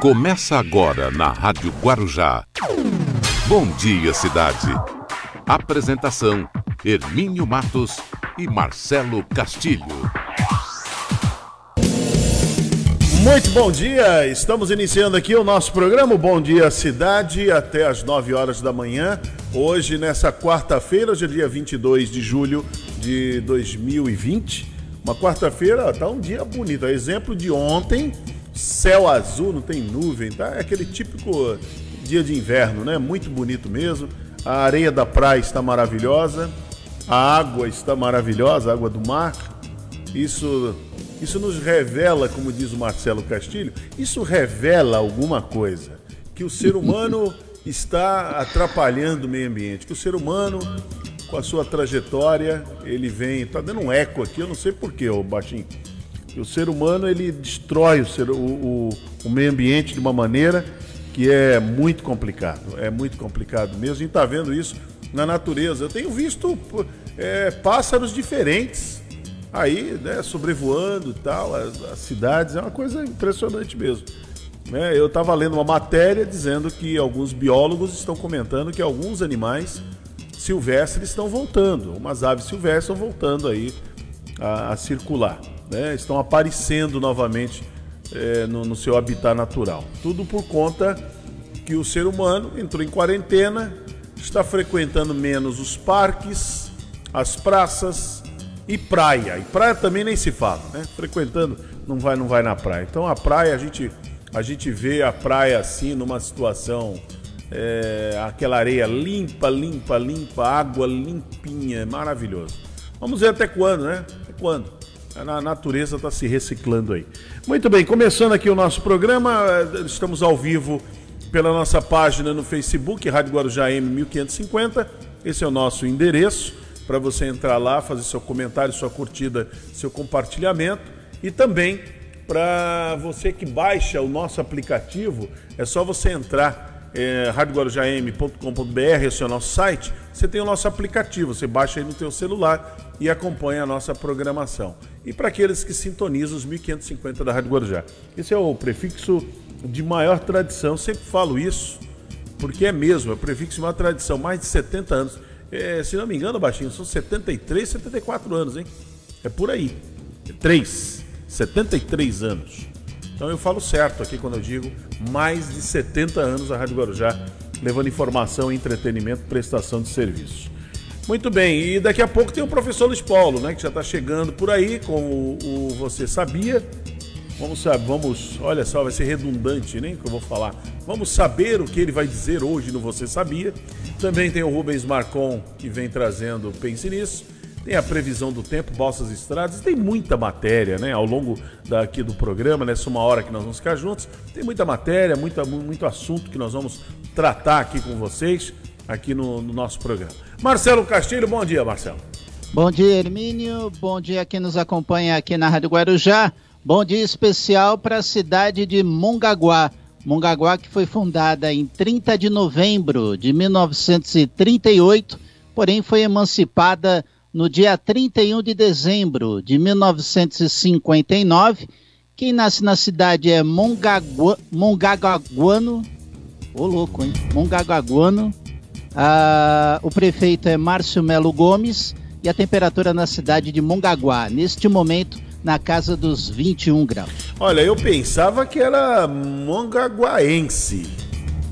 Começa agora na Rádio Guarujá. Bom dia, cidade. Apresentação: Hermínio Matos e Marcelo Castilho. Muito bom dia, estamos iniciando aqui o nosso programa Bom Dia Cidade até as 9 horas da manhã. Hoje, nessa quarta-feira, hoje é dia 22 de julho de 2020. Uma quarta-feira, tá um dia bonito. Exemplo de ontem, céu azul, não tem nuvem, tá? É aquele típico dia de inverno, né? Muito bonito mesmo. A areia da praia está maravilhosa, a água está maravilhosa, a água do mar. Isso, isso nos revela, como diz o Marcelo Castilho, isso revela alguma coisa. Que o ser humano está atrapalhando o meio ambiente, que o ser humano, com a sua trajetória, ele vem. Está dando um eco aqui, eu não sei porquê, ô baixinho. O ser humano ele destrói o, ser, o, o, o meio ambiente de uma maneira que é muito complicado. É muito complicado mesmo. A gente está vendo isso na natureza. Eu tenho visto é, pássaros diferentes aí, né, sobrevoando e tal, as, as, cidades. É uma coisa impressionante mesmo. Né? Eu estava lendo uma matéria dizendo que alguns biólogos estão comentando que alguns animais silvestres estão voltando, umas aves silvestres estão voltando aí a, a circular, né? estão aparecendo novamente é, no, no seu habitat natural. Tudo por conta que o ser humano entrou em quarentena, está frequentando menos os parques, as praças e praia. E praia também nem se fala, né? Frequentando, não vai, não vai na praia. Então a praia a gente a gente vê a praia assim numa situação é, aquela areia limpa, limpa, limpa, água limpinha, maravilhoso. Vamos ver até quando, né? Quando? A natureza está se reciclando aí. Muito bem, começando aqui o nosso programa, estamos ao vivo pela nossa página no Facebook, Rádio Guarujá M1550. Esse é o nosso endereço para você entrar lá, fazer seu comentário, sua curtida, seu compartilhamento. E também para você que baixa o nosso aplicativo, é só você entrar é, radioguarujam.com.br, esse é o nosso site, você tem o nosso aplicativo, você baixa aí no teu celular e acompanha a nossa programação. E para aqueles que sintonizam os 1550 da Rádio Guarujá. Esse é o prefixo de maior tradição, sempre falo isso, porque é mesmo, é o prefixo de maior tradição, mais de 70 anos. É, se não me engano, Baixinho, são 73, 74 anos, hein? É por aí. 3, 73 anos. Então eu falo certo aqui quando eu digo mais de 70 anos a Rádio Guarujá levando informação, entretenimento, prestação de serviço. Muito bem, e daqui a pouco tem o professor Luiz Paulo, né, que já está chegando por aí com o, o, Você Sabia. Vamos saber, vamos, olha só, vai ser redundante, nem que eu vou falar. Vamos saber o que ele vai dizer hoje no Você Sabia. Também tem o Rubens Marcon, que vem trazendo Pense Nisso tem a previsão do tempo, Balsas Estradas, tem muita matéria, né, ao longo daqui do programa, nessa uma hora que nós vamos ficar juntos, tem muita matéria, muita, muito assunto que nós vamos tratar aqui com vocês, aqui no, no nosso programa. Marcelo Castilho, bom dia, Marcelo. Bom dia, Hermínio, bom dia quem nos acompanha aqui na Rádio Guarujá, bom dia especial para a cidade de Mongaguá, Mongaguá que foi fundada em 30 de novembro de 1938, porém foi emancipada no dia 31 de dezembro de 1959. Quem nasce na cidade é Mongagua, Mongaguano. Ô louco, hein? Mongaguano. Ah, o prefeito é Márcio Melo Gomes e a temperatura na cidade de Mongaguá, neste momento, na casa dos 21 graus. Olha, eu pensava que era mongaguaense.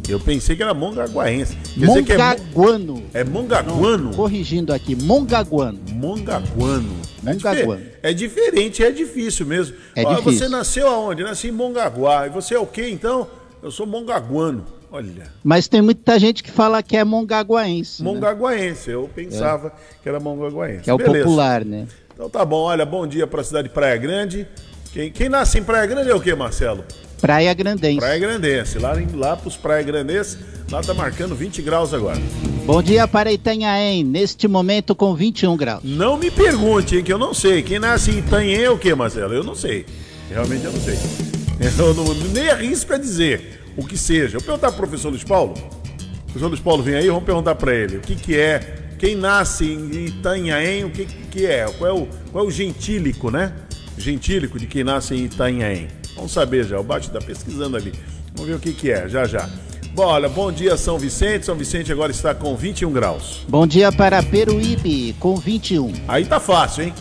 Eu pensei que era mongaguaense. Quer Mongaguano. É, é Mongaguano? Não, corrigindo aqui, Mongaguano. Mongaguano. É Mongaguano. É, diferente, é difícil mesmo. É difícil. Você nasceu aonde? Nasci em Mongaguá. E você é o quê, então? Eu sou mongaguano. Olha. Mas tem muita gente que fala que é mongaguaense. Né? Mongaguaense. Né? Eu pensava é. que era mongaguaense. Que é o Beleza. popular, né? Então tá bom. Olha, bom dia para a cidade de Praia Grande. Quem, quem nasce em Praia Grande é o quê, Marcelo? Praia Grandense. Praia Grandense. Lá, lá para os Praia Grandense, lá tá marcando 20 graus agora. Bom dia para Itanhaém, neste momento com 21 graus. Não me pergunte, hein, que eu não sei. Quem nasce em Itanhaém é o que, Marcelo? Eu não sei. Realmente eu não sei. Eu não, nem arrisco a dizer o que seja. Eu vou perguntar pro professor Luiz Paulo. O professor Luiz Paulo vem aí, vamos perguntar para ele o que, que é. Quem nasce em Itanhaém, o que, que é? Qual é o, qual é o gentílico, né? Gentílico de quem nasce em Itanhaém. Vamos saber já. O Bate está pesquisando ali. Vamos ver o que, que é, já já. Bom, olha, bom dia São Vicente. São Vicente agora está com 21 graus. Bom dia para Peruíbe, com 21. Aí tá fácil, hein?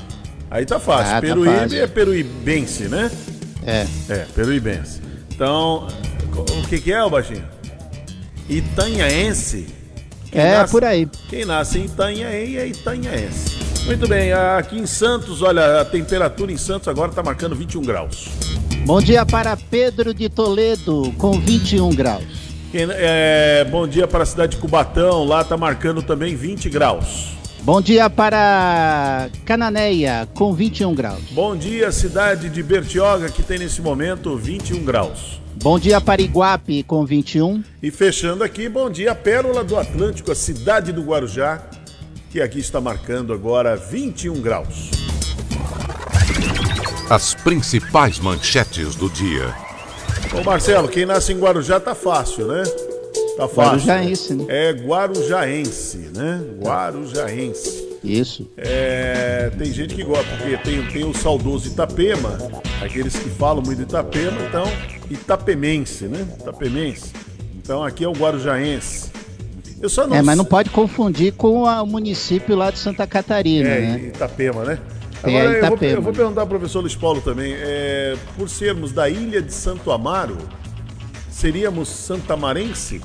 Aí tá fácil. Ah, tá Peruíbe tá fácil. é peruibense, né? É. É, peruibense. Então, o que, que é, o baixinho? Itanhaense. Quem é, nasce, por aí. Quem nasce em Itanhaém é Itanhaense. Muito bem, aqui em Santos, olha, a temperatura em Santos agora está marcando 21 graus. Bom dia para Pedro de Toledo, com 21 graus. É, bom dia para a cidade de Cubatão, lá está marcando também 20 graus. Bom dia para Cananéia, com 21 graus. Bom dia, cidade de Bertioga, que tem nesse momento 21 graus. Bom dia para Iguape, com 21. E fechando aqui, bom dia, Pérola do Atlântico, a cidade do Guarujá, que aqui está marcando agora 21 graus. As principais manchetes do dia. Ô Marcelo, quem nasce em Guarujá tá fácil, né? Tá fácil. Guarujaense, né? É Guarujaense, né? Guarujaense. Isso. É, tem gente que gosta, porque tem, tem o saudoso Itapema, aqueles que falam muito Itapema, então, Itapemense, né? Itapemense. Então aqui é o Guarujaense. Eu só não... É, mas não pode confundir com o município lá de Santa Catarina, é, né? Itapema, né? Agora, é, Itapema. Eu, vou, eu vou perguntar ao professor Luiz Paulo também, é, por sermos da ilha de Santo Amaro, seríamos santamarense?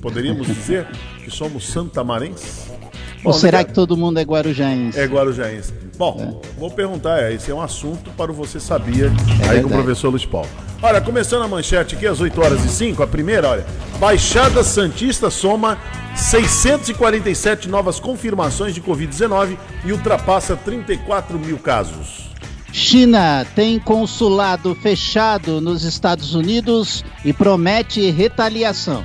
Poderíamos dizer que somos santamarenses? Ou será que todo mundo é guarujaense? É guarujaense. Bom, é. vou perguntar, é, esse é um assunto para o Você Sabia, é aí verdade. com o professor Luiz Paulo. Olha, começando a manchete aqui às 8 horas e 5, a primeira, olha, Baixada Santista soma 647 novas confirmações de Covid-19 e ultrapassa 34 mil casos. China tem consulado fechado nos Estados Unidos e promete retaliação.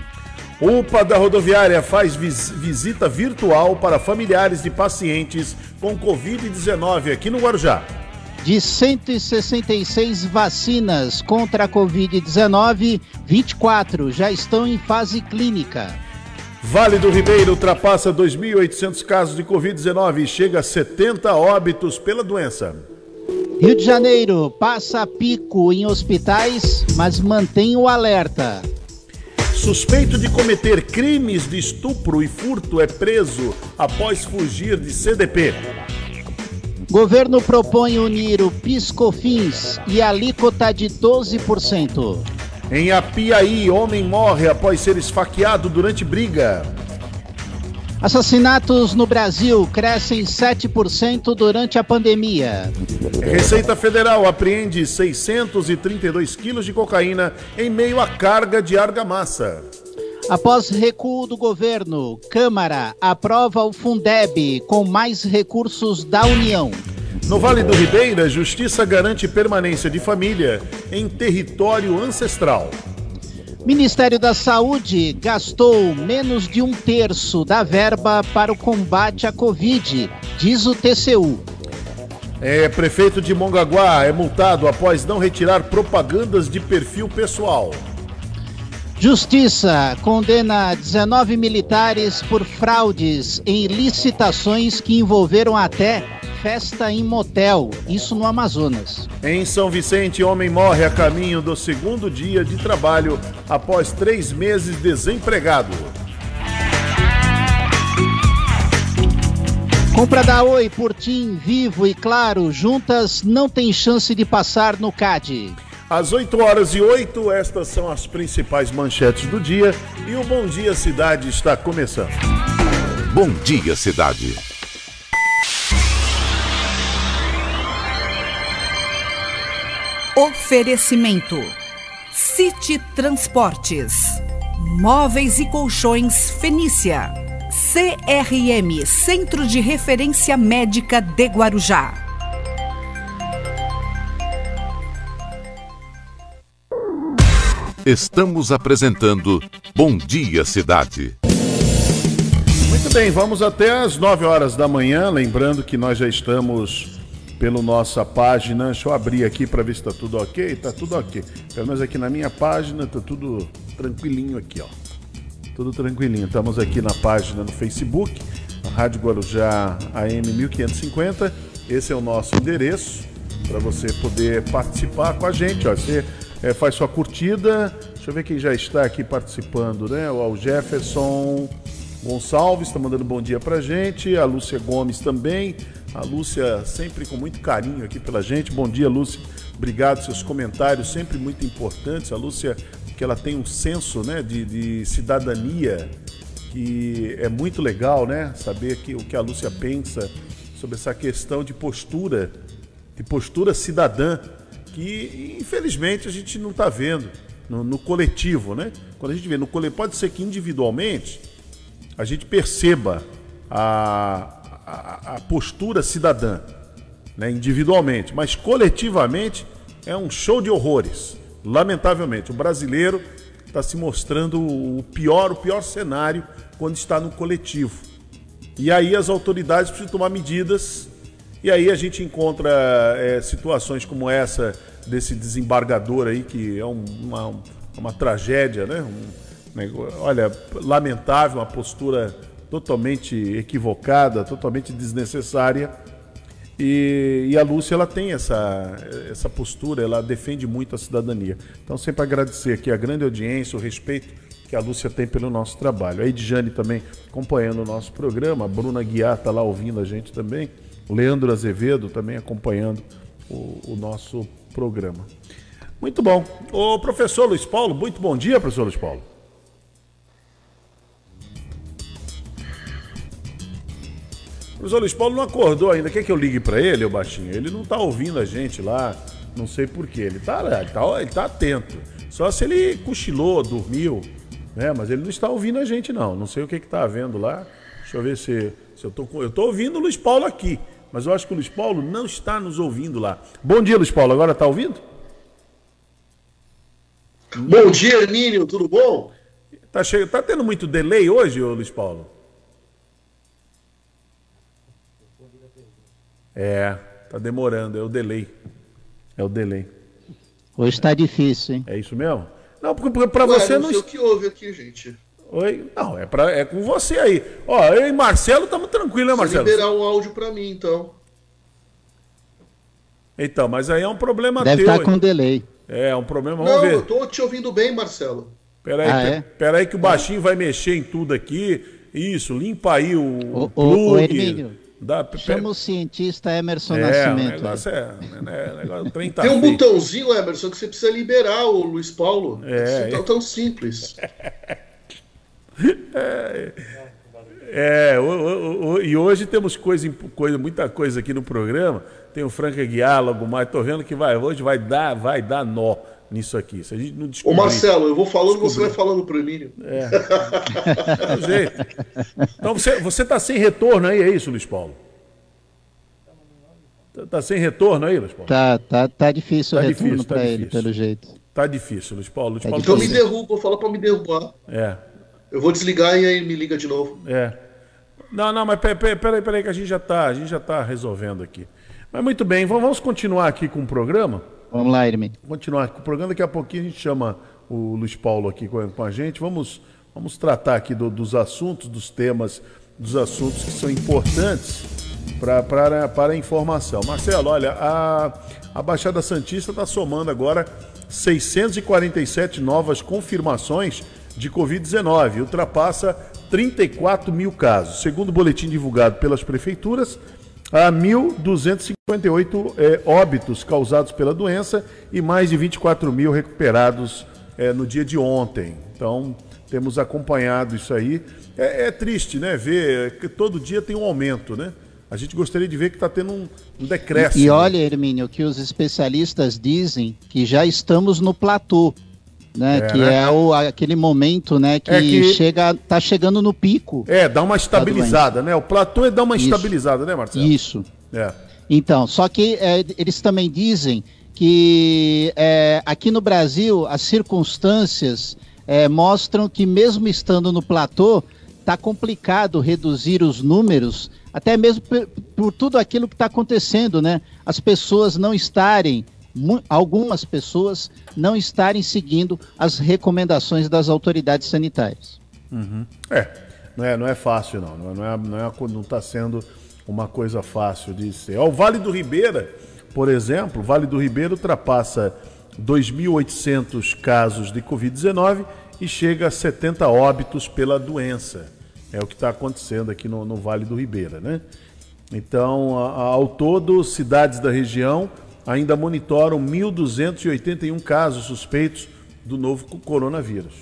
UPA da rodoviária faz vis visita virtual para familiares de pacientes com Covid-19 aqui no Guarujá. De 166 vacinas contra a Covid-19, 24 já estão em fase clínica. Vale do Ribeiro ultrapassa 2.800 casos de Covid-19 e chega a 70 óbitos pela doença. Rio de Janeiro passa pico em hospitais, mas mantém o alerta. Suspeito de cometer crimes de estupro e furto é preso após fugir de CDP. Governo propõe unir o Piscofins e a alíquota de 12%. Em Apiaí, homem morre após ser esfaqueado durante briga. Assassinatos no Brasil crescem 7% durante a pandemia. Receita Federal apreende 632 quilos de cocaína em meio à carga de argamassa. Após recuo do governo, Câmara aprova o Fundeb com mais recursos da União. No Vale do Ribeira, Justiça garante permanência de família em território ancestral. Ministério da Saúde gastou menos de um terço da verba para o combate à Covid, diz o TCU. É, prefeito de Mongaguá é multado após não retirar propagandas de perfil pessoal. Justiça condena 19 militares por fraudes em licitações que envolveram até festa em motel, isso no Amazonas. Em São Vicente, homem morre a caminho do segundo dia de trabalho após três meses desempregado. Compra da Oi por Tim, Vivo e Claro, juntas não tem chance de passar no CAD. Às 8 horas e 8, estas são as principais manchetes do dia e o Bom Dia Cidade está começando. Bom Dia Cidade. Oferecimento: City Transportes, Móveis e Colchões Fenícia, CRM Centro de Referência Médica de Guarujá. Estamos apresentando Bom Dia Cidade. Muito bem, vamos até às 9 horas da manhã. Lembrando que nós já estamos pela nossa página. Deixa eu abrir aqui para ver se está tudo ok. Está tudo ok. Pelo menos aqui na minha página está tudo tranquilinho aqui, ó. Tudo tranquilinho. Estamos aqui na página no Facebook, Rádio Guarujá AM 1550. Esse é o nosso endereço para você poder participar com a gente. Ó. Você é, faz sua curtida. Deixa eu ver quem já está aqui participando, né? O Jefferson Gonçalves está mandando bom dia pra gente. A Lúcia Gomes também. A Lúcia sempre com muito carinho aqui pela gente. Bom dia, Lúcia. Obrigado, seus comentários sempre muito importantes. A Lúcia, que ela tem um senso né, de, de cidadania que é muito legal, né? Saber que, o que a Lúcia pensa sobre essa questão de postura, de postura cidadã, que infelizmente a gente não está vendo no, no, coletivo, né? Quando a gente vê no coletivo, pode ser que individualmente a gente perceba a, a, a postura cidadã, né? individualmente, mas coletivamente é um show de horrores. Lamentavelmente, o brasileiro está se mostrando o pior, o pior cenário quando está no coletivo. E aí as autoridades precisam tomar medidas. E aí a gente encontra é, situações como essa desse desembargador aí, que é um, uma, uma tragédia, né? Um, olha, lamentável, uma postura totalmente equivocada, totalmente desnecessária. E, e, a Lúcia ela tem essa, essa postura, ela defende muito a cidadania. Então, sempre agradecer aqui a grande audiência, o respeito que a Lúcia tem pelo nosso trabalho. A Edjane também acompanhando o nosso programa, a Bruna Guiar está lá ouvindo a gente também, Leandro Azevedo também acompanhando o, o nosso programa. Muito bom. O professor Luiz Paulo, muito bom dia, professor Luiz Paulo. O professor Luiz Paulo não acordou ainda. Quer que eu ligue para ele, o baixinho? Ele não está ouvindo a gente lá, não sei porquê. Ele está ele tá, ele tá atento. Só se ele cochilou, dormiu, né? Mas ele não está ouvindo a gente, não. Não sei o que está havendo lá. Deixa eu ver se, se eu estou. Eu estou ouvindo o Luiz Paulo aqui, mas eu acho que o Luiz Paulo não está nos ouvindo lá. Bom dia, Luiz Paulo. Agora está ouvindo? Bom dia, Hermínio. Tudo bom? Tá, che... tá tendo muito delay hoje, Luiz Paulo? É, tá demorando. É o delay. É o delay. Hoje está difícil, hein? É isso mesmo? Não, porque para você não. Não sei o que houve aqui, gente. Oi? Não, é, pra, é com você aí. Ó, eu e Marcelo estamos tranquilos, né, Marcelo? liberar um áudio para mim, então. Então, mas aí é um problema Deve teu. Deve estar tá com delay. É, é, um problema. Vamos não, ver. eu tô te ouvindo bem, Marcelo. Peraí, ah, é? peraí que o baixinho vai mexer em tudo aqui. Isso, limpa aí o, o, o plug. O Hermínio, Dá, Chama o cientista Emerson é, Nascimento. O negócio é, né, negócio, Tem um botãozinho, Emerson, que você precisa liberar o Luiz Paulo. É, é tão, tão simples. é, é o, o, o, e hoje temos coisa, coisa, muita coisa aqui no programa. Tem o Franca Guiar, logo mais. Tô vendo que vai, hoje vai dar, vai dar nó nisso aqui. Se a gente não descobrir, Ô Marcelo, eu vou falando, descobrir. você vai falando pro Emílio. É. é jeito. Então você, você tá sem retorno aí, é isso, Luiz Paulo? Tá, tá sem retorno aí, Luiz Paulo? Tá, tá, tá difícil tá o retorno tá para ele, pelo jeito. Tá difícil, Luiz Paulo. Luiz tá Paulo então me derruba, fala para me derrubar. É. Eu vou desligar e aí me liga de novo. É. Não, não, mas peraí, peraí, peraí que a gente já tá, a gente já tá resolvendo aqui. Mas muito bem, vamos continuar aqui com o programa. Vamos lá, Irming. Continuar com o programa, daqui a pouquinho a gente chama o Luiz Paulo aqui com, com a gente. Vamos, vamos tratar aqui do, dos assuntos, dos temas, dos assuntos que são importantes para para a informação. Marcelo, olha, a, a Baixada Santista está somando agora 647 novas confirmações de Covid-19, ultrapassa 34 mil casos. Segundo o boletim divulgado pelas prefeituras, há 1.258 é, óbitos causados pela doença e mais de 24 mil recuperados é, no dia de ontem. Então, temos acompanhado isso aí. É, é, triste, né? Ver que todo dia tem um aumento, né? A gente gostaria de ver que está tendo um, um decréscimo. E, e olha, Hermínio, que os especialistas dizem que já estamos no platô né? É, que né? é o, aquele momento, né, que, é que, chega, tá chegando no pico. É, dá uma estabilizada, né? O platô é dar uma Isso. estabilizada, né, Marcelo? Isso. É. Então, só que é, eles também dizem que é, aqui no Brasil as circunstâncias é, mostram que mesmo estando no platô, tá complicado reduzir os números, até mesmo por, por tudo aquilo que está acontecendo, né? As pessoas não estarem algumas pessoas não estarem seguindo as recomendações das autoridades sanitárias. Uhum. É, não é, não é fácil não, não é, não é, não está sendo uma coisa fácil de ser. O Vale do Ribeira, por exemplo, o Vale do Ribeira ultrapassa 2.800 casos de Covid-19 e chega a 70 óbitos pela doença. É o que está acontecendo aqui no, no, Vale do Ribeira, né? Então, a, a, ao todo, cidades da região ainda monitoram 1.281 casos suspeitos do novo coronavírus.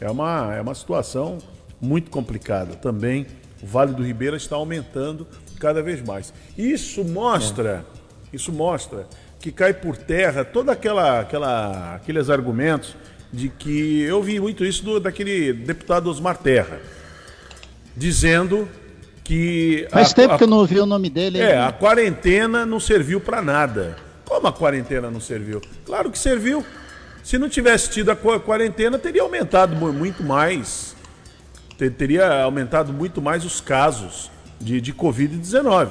É uma, é uma situação muito complicada. Também o Vale do Ribeira está aumentando cada vez mais. Isso mostra, é. isso mostra que cai por terra toda aquela, aquela aqueles argumentos de que eu vi muito isso do, daquele deputado Osmar Terra dizendo que. Faz a, tempo a, que eu não ouvi o nome dele. É, a quarentena não serviu para nada. Como a quarentena não serviu? Claro que serviu. Se não tivesse tido a quarentena, teria aumentado muito mais. Teria aumentado muito mais os casos de, de Covid-19.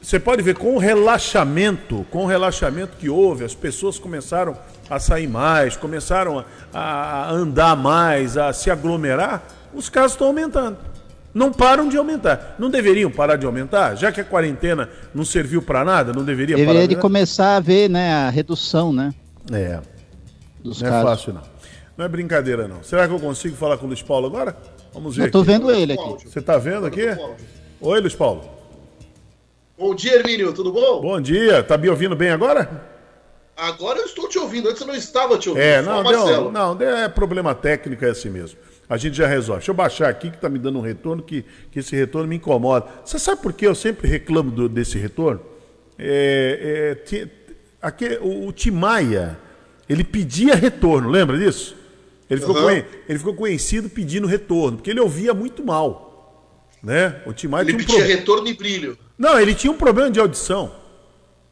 Você pode ver com o relaxamento, com o relaxamento que houve, as pessoas começaram a sair mais, começaram a, a andar mais, a se aglomerar os casos estão aumentando. Não param de aumentar. Não deveriam parar de aumentar? Já que a quarentena não serviu para nada, não deveria Deveria parar de começar a ver né, a redução, né? É. Dos não é casos. é fácil, não. Não é brincadeira, não. Será que eu consigo falar com o Luiz Paulo agora? Vamos ver. Eu tô vendo ele aqui. Você tá vendo aqui? Oi, Luiz Paulo. Bom dia, Hermínio, tudo bom? Bom dia. Tá me ouvindo bem agora? Agora eu estou te ouvindo, antes eu não estava te ouvindo. É, não, deu, não, é problema técnico, é assim mesmo a gente já resolve. Deixa eu baixar aqui que está me dando um retorno, que, que esse retorno me incomoda. Você sabe por que eu sempre reclamo do, desse retorno? É, é, aqui, o, o Timaya, ele pedia retorno, lembra disso? Ele ficou, uhum. ele ficou conhecido pedindo retorno, porque ele ouvia muito mal. Né? O Timaya ele tinha um pedia retorno e brilho. Não, ele tinha um problema de audição.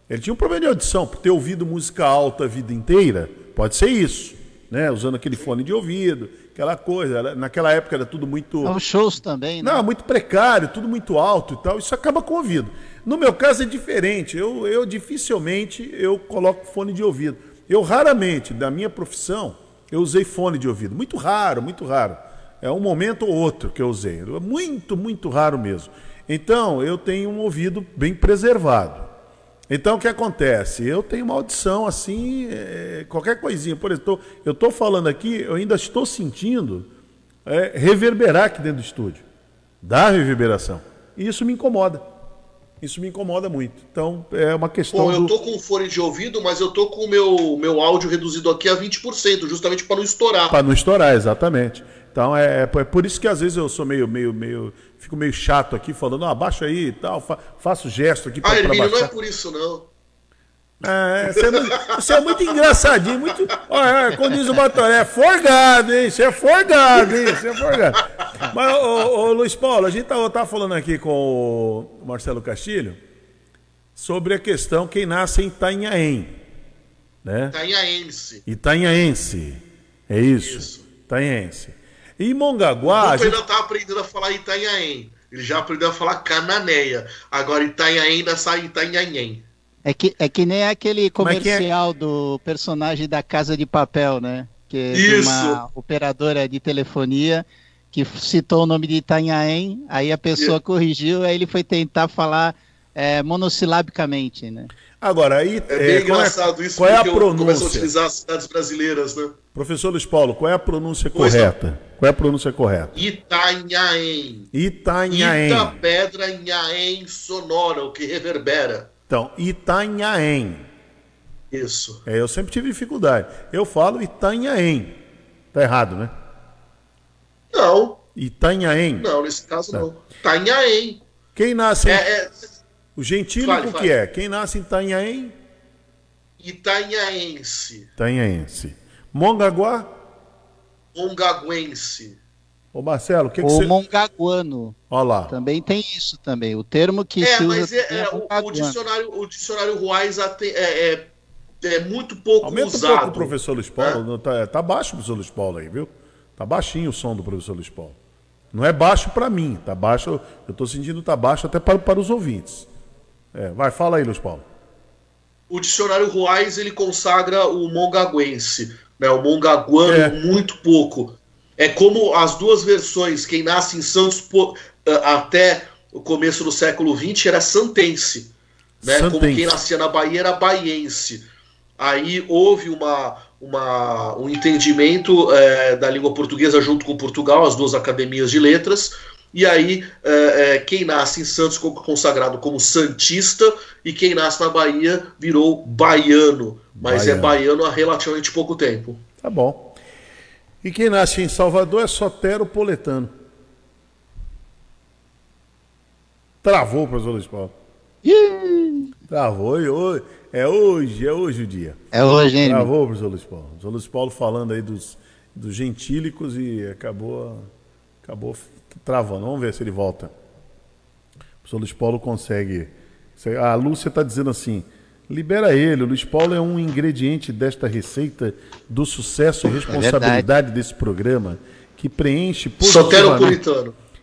Ele tinha um problema de audição, por ter ouvido música alta a vida inteira. Pode ser isso, né? Usando aquele fone de ouvido aquela coisa. Naquela época era tudo muito. Os shows também, né? Não, muito precário, tudo muito alto e tal. Isso acaba com o ouvido. No meu caso é diferente. Eu, eu dificilmente eu coloco fone de ouvido. Eu raramente, da minha profissão, eu usei fone de ouvido. Muito raro, muito raro. É um momento ou outro que eu usei. Muito, muito raro mesmo. Então, eu tenho um ouvido bem preservado. Então, o que acontece? Eu tenho uma audição assim, é, qualquer coisinha. Por exemplo, eu estou falando aqui, eu ainda estou sentindo é, reverberar aqui dentro do estúdio. Dá reverberação. E isso me incomoda. Isso me incomoda muito. Então, é uma questão. Bom, eu tô com fone de ouvido, mas eu tô com o meu, meu áudio reduzido aqui a 20%, justamente para não estourar. Para não estourar, exatamente. Então, é, é por isso que às vezes eu sou meio, meio, meio fico meio chato aqui falando, ah, abaixa aí e tal, fa faço gesto aqui para ah, Hermínio, não é por isso não. É, você, é muito, você é muito engraçadinho, muito. Olha, quando diz o Batoré, é forgado, hein? Você é forgado, hein? Você é forgado. Mas, ô, ô, Luiz Paulo, a gente tá, tá falando aqui com o Marcelo Castilho sobre a questão quem nasce em Itanhaém. Né? Itanhaense. Itanhaense. É isso. Isso. Itanhaense. E Mongaguá. O gente... ainda tá aprendendo a falar Itanhaém. Ele já aprendeu a falar Cananéia. Agora Itanhaém ainda sai Itanhaém. É que, é que nem aquele comercial é que é? do personagem da Casa de Papel, né? Que é Isso. uma operadora de telefonia que citou o nome de Itanhaém, aí a pessoa Isso. corrigiu, aí ele foi tentar falar é, monossilabicamente, né? Agora, aí. É bem é, engraçado é, isso, qual é a pronúncia? Começam a utilizar as cidades brasileiras, né? Professor Luiz Paulo, qual é a pronúncia pois correta? Não. Qual é a pronúncia correta? Itanhaém. Itanhaém. Ita, pedra, nhaém, sonora, o que reverbera. Então, Itanhaém. Isso. É, eu sempre tive dificuldade. Eu falo Itanhaém. Tá errado, né? Não. Itanhaém. Não, nesse caso tá. não. Itanhaém. Quem nasce em... é, é... O gentílico o que é? Quem nasce em Itanhaém? Itanhaense. Itanhaense. Mongaguá? Mongaguense. Ô Marcelo, o que, que Ou você... mongaguano. Olha lá. Também tem isso também. O termo que é, se usa mas é, é, é o, o, dicionário, o dicionário Ruais é, é, é, muito pouco Aumenta usado. Aumenta um pouco o professor Luiz Paulo. É. Tá, tá baixo o professor Luiz Paulo aí, viu? Tá baixinho o som do professor Luiz Paulo. Não é baixo para mim, tá baixo. Eu estou sentindo tá baixo até para, para os ouvintes. É, vai, fala aí, Luiz Paulo. O dicionário Ruais ele consagra o mongaguense né? O mongaguano, é. muito pouco. É como as duas versões, quem nasce em Santos até o começo do século XX era santense. Né? Como quem nascia na Bahia era baiense. aí houve uma, uma, um entendimento é, da língua portuguesa junto com Portugal, as duas academias de letras, e aí é, é, quem nasce em Santos ficou consagrado como Santista, e quem nasce na Bahia virou baiano, mas é baiano. é baiano há relativamente pouco tempo. Tá bom. E quem nasce em Salvador é Sotero Poletano. Travou, professor Luiz Paulo. Travou, hoje, é hoje, é hoje o dia. É hoje, hein? Travou, professor Luiz Paulo. O professor Luiz Paulo falando aí dos, dos gentílicos e acabou, acabou travando. Vamos ver se ele volta. O professor Luiz Paulo consegue. A Lúcia está dizendo assim: libera ele. O Luiz Paulo é um ingrediente desta receita do sucesso e é responsabilidade é desse programa que preenche positivamente,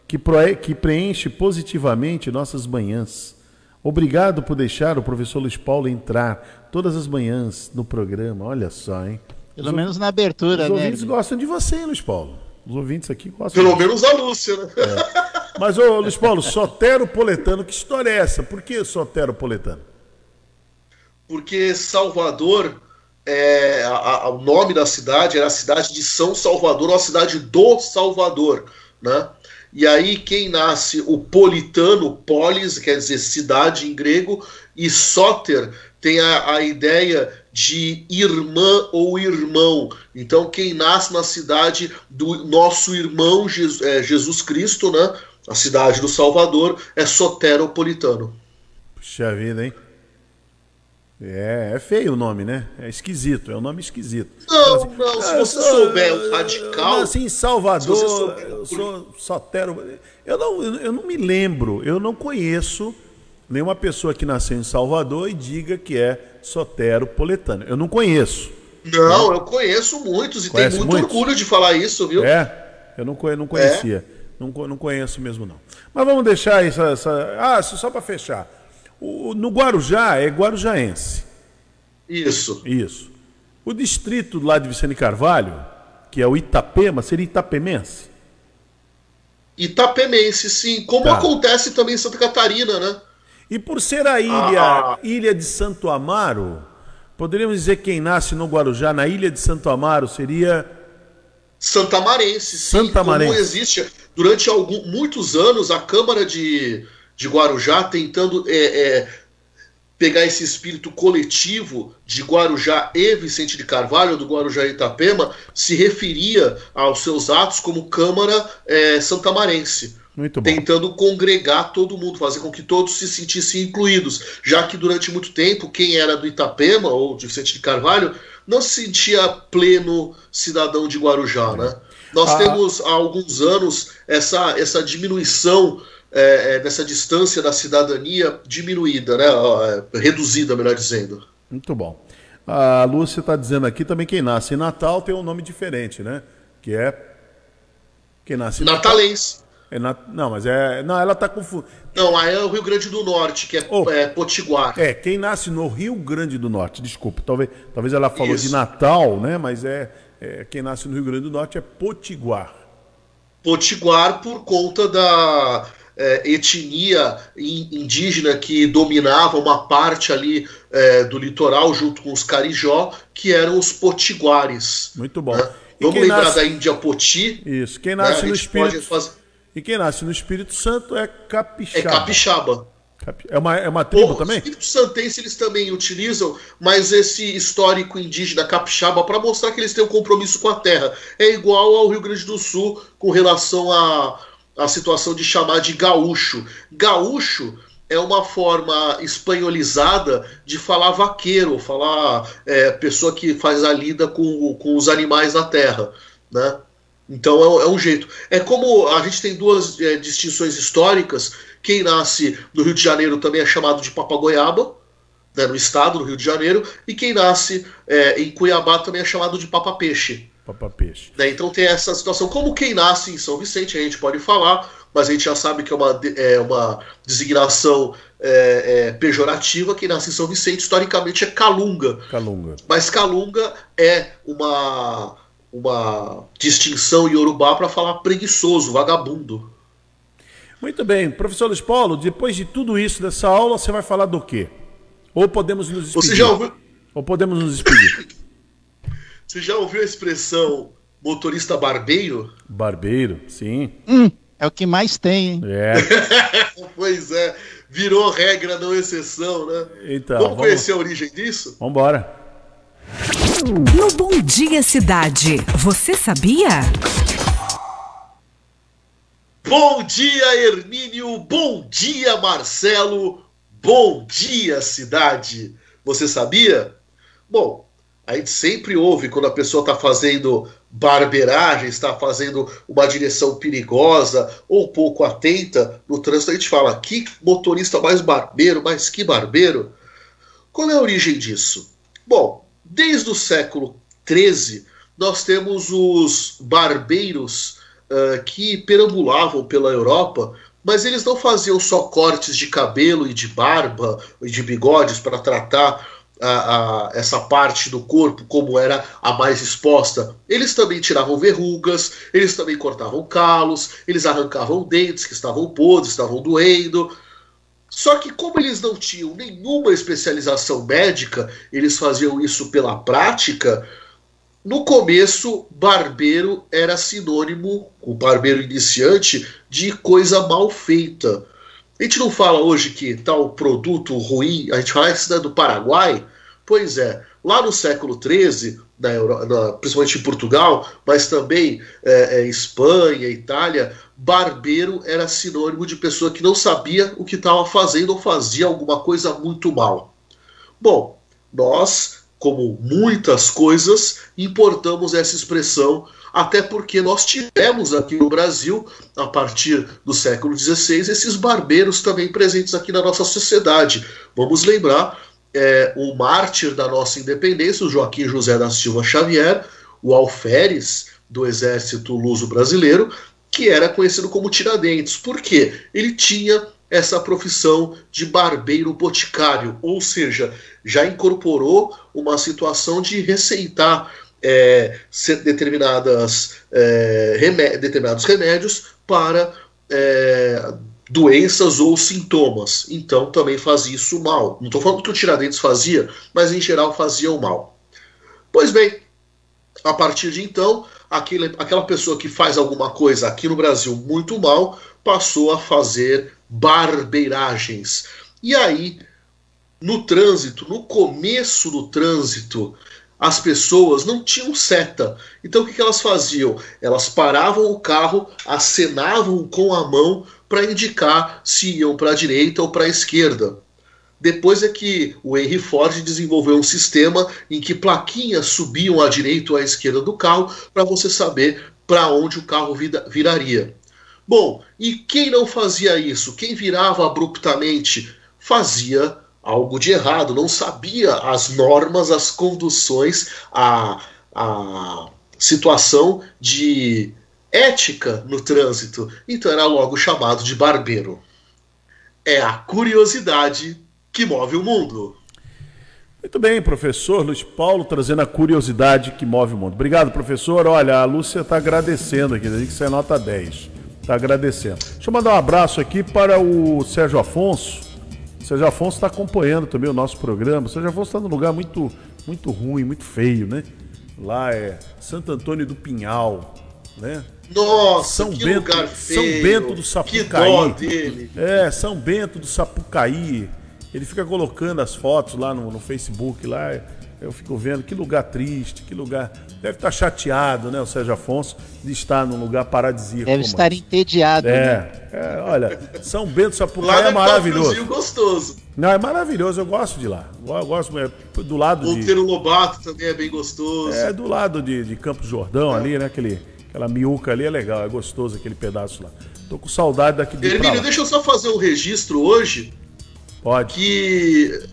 que, que preenche positivamente nossas manhãs. Obrigado por deixar o professor Luiz Paulo entrar todas as manhãs no programa. Olha só, hein? Pelo os, menos na abertura, os né? Os ouvintes gostam de você, hein, Luiz Paulo. Os ouvintes aqui gostam. Pelo menos a Lúcia, né? É. Mas, ô, Luiz Paulo, Soteropoletano, que história é essa? Por que Soteropoletano? Porque Salvador, é, a, a, o nome da cidade era a cidade de São Salvador, ou a cidade do Salvador, né? E aí quem nasce o politano, polis, quer dizer cidade em grego, e soter tem a, a ideia de irmã ou irmão. Então quem nasce na cidade do nosso irmão Jesus, é, Jesus Cristo, né? A cidade do Salvador é soteropolitano. Puxa vida, hein? É, é feio o nome, né? É esquisito, é um nome esquisito. Não, assim, não, se você sou, souber o radical. Assim, Salvador, souber, eu sou sotero. Eu não, eu não me lembro, eu não conheço nenhuma pessoa que nasceu em Salvador e diga que é soteropoletano. Eu não conheço. Não, né? eu conheço muitos e Conhece tenho muito muitos? orgulho de falar isso, viu? É, eu não, não conhecia. É. Não, não conheço mesmo, não. Mas vamos deixar isso. Essa... Ah, só para fechar. O, no Guarujá é guarujaense. Isso. Isso. O distrito lá de Vicente Carvalho, que é o Itapema, seria itapemense? Itapemense, sim. Como tá. acontece também em Santa Catarina, né? E por ser a ilha, ah. ilha de Santo Amaro, poderíamos dizer que quem nasce no Guarujá, na ilha de Santo Amaro, seria. Santamarense, sim. Santamarense. Como existe durante algum, muitos anos a Câmara de de Guarujá, tentando é, é, pegar esse espírito coletivo de Guarujá e Vicente de Carvalho, do Guarujá e Itapema, se referia aos seus atos como Câmara é, Santamarense. Muito bom. Tentando congregar todo mundo, fazer com que todos se sentissem incluídos, já que durante muito tempo quem era do Itapema ou de Vicente de Carvalho não se sentia pleno cidadão de Guarujá, né? Nós ah. temos há alguns anos essa, essa diminuição é, é, dessa distância da cidadania diminuída, né? É, reduzida, melhor dizendo. Muito bom. A Lúcia está dizendo aqui também quem nasce em Natal tem um nome diferente, né? Que é. Quem nasce Natalense. É nat... Não, mas é. Não, ela está confundindo. Não, aí é o Rio Grande do Norte, que é, oh, é, Potiguar. É, quem nasce no Rio Grande do Norte, desculpa. Talvez, talvez ela falou Isso. de Natal, né? Mas é, é, quem nasce no Rio Grande do Norte é Potiguar. Potiguar por conta da, é, etnia indígena que dominava uma parte ali é, do litoral junto com os carijó, que eram os potiguares. Muito bom. Né? Vamos lembrar nasce... da Índia Poti. Isso. Quem nasce né? no Espírito fazer... E quem nasce no Espírito Santo é capixaba. É capixaba. É uma, é uma tribo o também? Espírito Santense eles também utilizam, mas esse histórico indígena capixaba para mostrar que eles têm um compromisso com a terra. É igual ao Rio Grande do Sul com relação a, a situação de chamar de gaúcho. Gaúcho é uma forma espanholizada de falar vaqueiro, falar é, pessoa que faz a lida com, com os animais na terra, né? Então é, é um jeito. É como a gente tem duas é, distinções históricas. Quem nasce no Rio de Janeiro também é chamado de papagoiaba, né, no estado do Rio de Janeiro, e quem nasce é, em Cuiabá também é chamado de papapeixe. Papapeixe. Né, então tem essa situação. Como quem nasce em São Vicente, a gente pode falar, mas a gente já sabe que é uma, é uma designação é, é, pejorativa. Quem nasce em São Vicente, historicamente, é Calunga. Calunga. Mas Calunga é uma, uma distinção iorubá para falar preguiçoso, vagabundo. Muito bem. Professor Luiz Paulo, depois de tudo isso dessa aula, você vai falar do quê? Ou podemos nos despedir? Você já ouviu, Ou podemos nos despedir? Você já ouviu a expressão motorista barbeiro? Barbeiro, sim. Hum, é o que mais tem, hein? É. pois é, virou regra, não exceção, né? Então, vamos, conhecer a origem disso? Vamos embora. No Bom Dia Cidade, você sabia? Bom dia, Hermínio. Bom dia, Marcelo. Bom dia, cidade. Você sabia? Bom, a gente sempre ouve quando a pessoa está fazendo barbeiragem, está fazendo uma direção perigosa ou pouco atenta no trânsito, a gente fala que motorista mais barbeiro, mas que barbeiro. Qual é a origem disso? Bom, desde o século XIII nós temos os barbeiros uh, que perambulavam pela Europa, mas eles não faziam só cortes de cabelo e de barba e de bigodes para tratar a, a, essa parte do corpo como era a mais exposta. Eles também tiravam verrugas, eles também cortavam calos, eles arrancavam dentes que estavam podres, estavam doendo. Só que, como eles não tinham nenhuma especialização médica, eles faziam isso pela prática. No começo, barbeiro era sinônimo, o barbeiro iniciante, de coisa mal feita. A gente não fala hoje que tal produto ruim, a gente fala isso é do Paraguai. Pois é, lá no século XIII, na na, principalmente em Portugal, mas também é, é, Espanha, Itália, barbeiro era sinônimo de pessoa que não sabia o que estava fazendo ou fazia alguma coisa muito mal. Bom, nós, como muitas coisas, importamos essa expressão até porque nós tivemos aqui no Brasil, a partir do século XVI, esses barbeiros também presentes aqui na nossa sociedade. Vamos lembrar é, o mártir da nossa independência, o Joaquim José da Silva Xavier, o alferes do exército luso brasileiro, que era conhecido como Tiradentes. Por quê? Ele tinha essa profissão de barbeiro boticário, ou seja, já incorporou uma situação de receitar é, determinadas, é, remé determinados remédios para é, doenças ou sintomas. Então também fazia isso mal. Não estou falando que o Tiradentes fazia, mas em geral fazia o mal. Pois bem, a partir de então, aquele, aquela pessoa que faz alguma coisa aqui no Brasil muito mal passou a fazer barbeiragens. E aí, no trânsito, no começo do trânsito, as pessoas não tinham seta. Então o que, que elas faziam? Elas paravam o carro, acenavam com a mão para indicar se iam para a direita ou para a esquerda. Depois é que o Henry Ford desenvolveu um sistema em que plaquinhas subiam à direita ou à esquerda do carro para você saber para onde o carro viraria. Bom, e quem não fazia isso? Quem virava abruptamente? Fazia algo de errado, não sabia as normas, as conduções, a, a situação de ética no trânsito. Então era logo chamado de barbeiro. É a curiosidade que move o mundo. Muito bem, professor Luiz Paulo, trazendo a curiosidade que move o mundo. Obrigado, professor. Olha, a Lúcia está agradecendo aqui, diz que você é nota 10. Está agradecendo. Deixa eu mandar um abraço aqui para o Sérgio Afonso, Sérgio Afonso está acompanhando também o nosso programa. O Sérgio Afonso está num lugar muito, muito ruim, muito feio, né? Lá é Santo Antônio do Pinhal, né? Nossa, São Bento, lugar feio. São Bento do Sapucaí. Que dó dele. É, São Bento do Sapucaí. Ele fica colocando as fotos lá no, no Facebook, lá eu fico vendo que lugar triste, que lugar. Deve estar chateado, né, o Sérgio Afonso, de estar num lugar paradisíaco. Deve estar esse. entediado. É, né? é, olha, São Bento Sapucaí é maravilhoso. gostoso. Não, é maravilhoso, eu gosto de lá. Eu gosto é, do lado Monteiro de. Lobato também é bem gostoso. É, do lado de, de Campos Jordão é. ali, né? Aquele, aquela miúca ali é legal, é gostoso aquele pedaço lá. Tô com saudade daqui de Hermínio, deixa eu só fazer um registro hoje. Pode. Que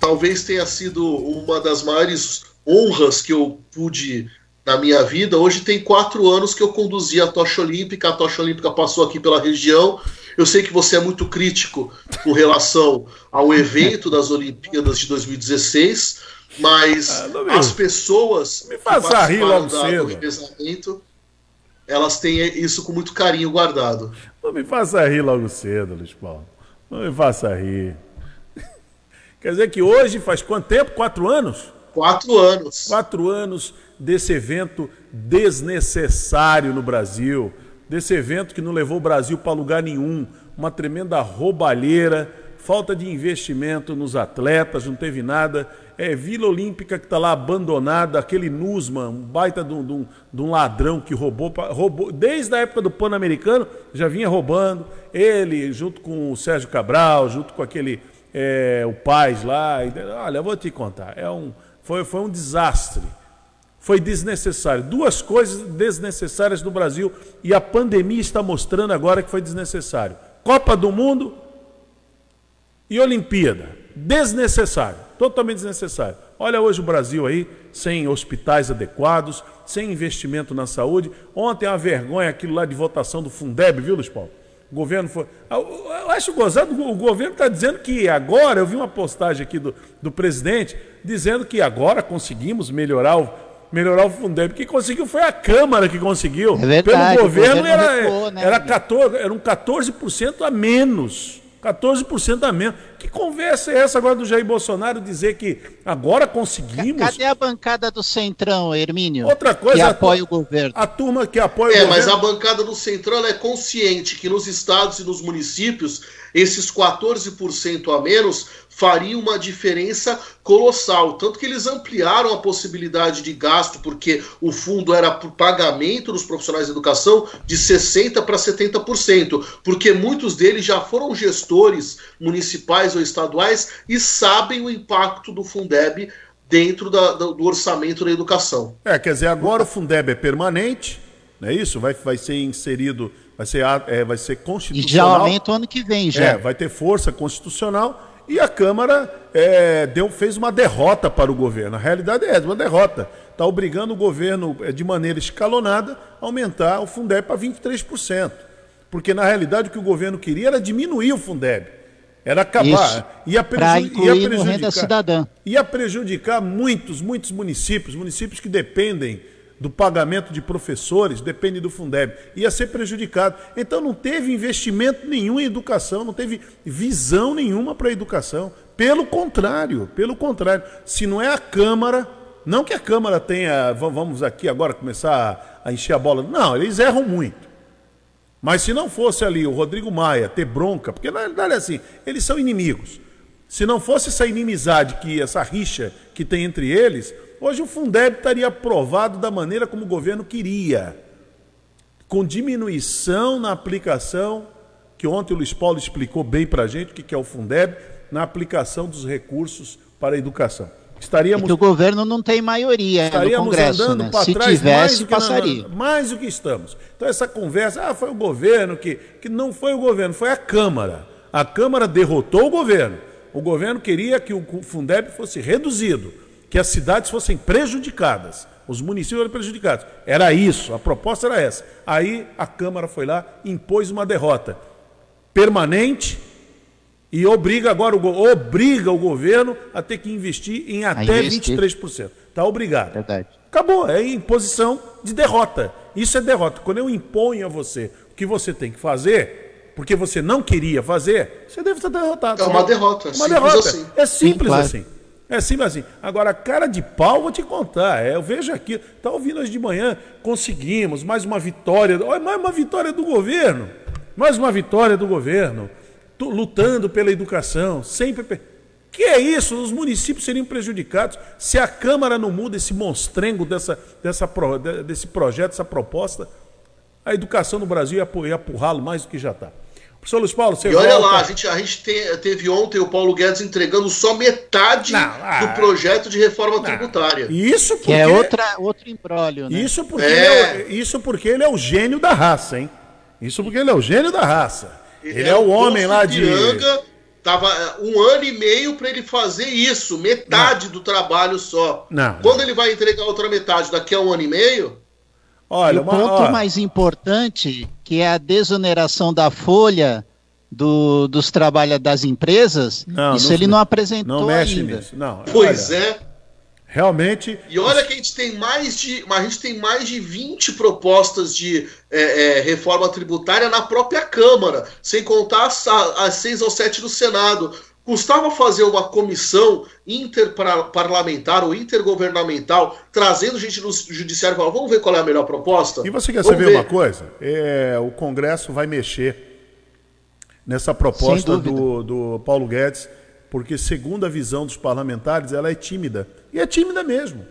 talvez tenha sido uma das maiores honras que eu pude na minha vida. Hoje tem quatro anos que eu conduzi a tocha olímpica. A tocha olímpica passou aqui pela região. Eu sei que você é muito crítico com relação ao evento das Olimpíadas de 2016, mas ah, as pessoas me faça rir logo da, cedo. do revezamento, elas têm isso com muito carinho guardado. Não me faça rir logo cedo, Luiz Paulo. Não me faça rir. Quer dizer que hoje faz quanto tempo? Quatro anos? Quatro anos. Quatro anos desse evento desnecessário no Brasil, desse evento que não levou o Brasil para lugar nenhum, uma tremenda roubalheira, falta de investimento nos atletas, não teve nada. É Vila Olímpica que está lá abandonada, aquele Nusman, um baita de um, de um, ladrão que roubou, roubou, desde a época do Pan-Americano, já vinha roubando. Ele, junto com o Sérgio Cabral, junto com aquele, é, o Paz lá. Olha, eu vou te contar, é um, foi, foi um desastre foi desnecessário. Duas coisas desnecessárias no Brasil e a pandemia está mostrando agora que foi desnecessário. Copa do Mundo e Olimpíada. Desnecessário, totalmente desnecessário. Olha hoje o Brasil aí, sem hospitais adequados, sem investimento na saúde. Ontem a vergonha aquilo lá de votação do Fundeb, viu, Luiz Paulo? O governo foi. Ah, eu acho gozado, o governo está dizendo que agora, eu vi uma postagem aqui do, do presidente, dizendo que agora conseguimos melhorar o, melhorar o Fundeb. Quem conseguiu foi a Câmara que conseguiu. É verdade, Pelo governo, governo era, recuou, né, era, 14, era um 14% a menos. 14% a menos. Que conversa é essa agora do Jair Bolsonaro dizer que agora conseguimos. Cadê a bancada do Centrão, Hermínio? Outra coisa. Que apoia o governo. A turma que apoia é, o governo. É, mas a bancada do Centrão é consciente que nos estados e nos municípios esses 14% a menos faria uma diferença colossal. Tanto que eles ampliaram a possibilidade de gasto, porque o fundo era por pagamento dos profissionais de educação de 60% para 70%, porque muitos deles já foram gestores municipais ou estaduais e sabem o impacto do Fundeb dentro da, do orçamento da educação. É, quer dizer, agora o Fundeb é permanente, não é isso? Vai, vai ser inserido, vai ser, é, vai ser constitucional. E já aumenta o ano que vem, já. É, vai ter força constitucional e a Câmara é, deu, fez uma derrota para o governo. A realidade é essa, uma derrota. Está obrigando o governo, é, de maneira escalonada, a aumentar o Fundeb para 23%. Porque, na realidade, o que o governo queria era diminuir o Fundeb. Era acabar. Ia, preju ia prejudicar. Ia prejudicar muitos, muitos municípios, municípios que dependem do pagamento de professores, depende do Fundeb, ia ser prejudicado. Então não teve investimento nenhum em educação, não teve visão nenhuma para a educação. Pelo contrário, pelo contrário, se não é a Câmara, não que a Câmara tenha, vamos aqui agora começar a encher a bola, não, eles erram muito. Mas se não fosse ali o Rodrigo Maia ter bronca, porque na verdade é assim, eles são inimigos. Se não fosse essa inimizade, que essa rixa que tem entre eles, Hoje o Fundeb estaria aprovado da maneira como o governo queria, com diminuição na aplicação, que ontem o Luiz Paulo explicou bem para a gente o que é o Fundeb, na aplicação dos recursos para a educação. Estaríamos, é que o governo não tem maioria estaríamos no Congresso, andando né? para Se trás tivesse, mais passaria. Na, mais do que estamos. Então essa conversa, ah, foi o governo que, que não foi o governo, foi a Câmara. A Câmara derrotou o governo. O governo queria que o Fundeb fosse reduzido que as cidades fossem prejudicadas, os municípios fossem prejudicados. Era isso, a proposta era essa. Aí a Câmara foi lá, impôs uma derrota permanente e obriga agora o, obriga o governo a ter que investir em até 23%. Está obrigado. Verdade. Acabou, é imposição de derrota. Isso é derrota. Quando eu imponho a você o que você tem que fazer, porque você não queria fazer, você deve estar derrotado. É uma derrota. É uma derrota. Assim. É simples Sim, claro. assim. É simples assim. Agora, cara de pau, vou te contar. É, eu vejo aqui, tá ouvindo hoje de manhã, conseguimos mais uma vitória. Olha, mais uma vitória do governo. Mais uma vitória do governo. Lutando pela educação. Sempre. Que é isso? Os municípios seriam prejudicados se a Câmara não muda esse monstrengo dessa, dessa, desse projeto, essa proposta. A educação no Brasil ia empurrá-lo mais do que já está. Professor Luiz Paulo, você E olha volta... lá, a gente, a gente te, teve ontem o Paulo Guedes entregando só metade não, ah, do projeto de reforma não. tributária. Isso porque... Que é outra, outro embrólio, né? Isso porque, é... é... isso porque ele é o gênio da raça, hein? Isso porque ele é o gênio da raça. Ele, ele é, o homem lá de... Piranga, tava é, um ano e meio para ele fazer isso, metade não. do trabalho só. Não. Quando ele vai entregar a outra metade daqui a um ano e meio... Olha, o uma, ponto ó... mais importante, que é a desoneração da folha do, dos trabalhos das empresas, não, isso não, ele não apresentou não mexe ainda. Nisso. Não, pois olha, é. Realmente. E olha que a gente tem mais de, a gente tem mais de 20 propostas de é, é, reforma tributária na própria Câmara, sem contar as, as seis ou sete do Senado. Custava fazer uma comissão interparlamentar ou intergovernamental, trazendo gente do judiciário e falar, vamos ver qual é a melhor proposta? E você quer vamos saber ver. uma coisa? É, o Congresso vai mexer nessa proposta do, do Paulo Guedes, porque segundo a visão dos parlamentares, ela é tímida. E é tímida mesmo.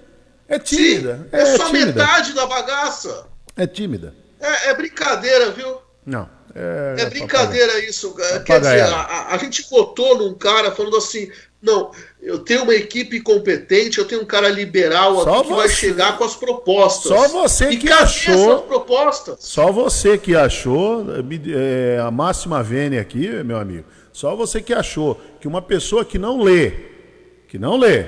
É tímida. Sim, é, é só tímida. metade da bagaça. É tímida. É, é brincadeira, viu? Não. É, é brincadeira isso. É Quer dizer, a, a, gente votou num cara falando assim: não, eu tenho uma equipe competente, eu tenho um cara liberal só aqui que vai chegar com as propostas. Só você e que achou. Propostas? Só você que achou, é, a máxima vênia aqui, meu amigo. Só você que achou que uma pessoa que não lê, que não lê,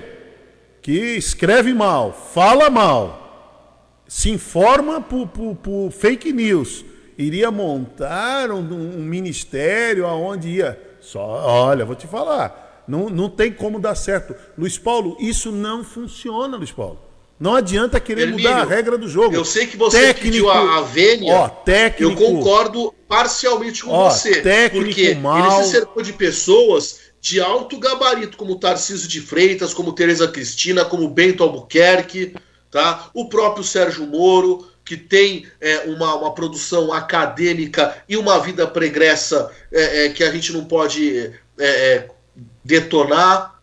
que escreve mal, fala mal, se informa por, por, por fake news iria montar um, um ministério aonde ia. Só, olha, vou te falar, não, não tem como dar certo. Luiz Paulo, isso não funciona, Luiz Paulo. Não adianta querer Hermínio, mudar a regra do jogo. Eu sei que você técnico, pediu a, a vênia. Ó, técnico, eu concordo parcialmente com ó, você. Técnico porque mal, ele se cercou de pessoas de alto gabarito, como Tarcísio de Freitas, como Tereza Cristina, como Bento Albuquerque, tá? o próprio Sérgio Moro que tem é, uma, uma produção acadêmica e uma vida pregressa é, é, que a gente não pode é, é, detonar.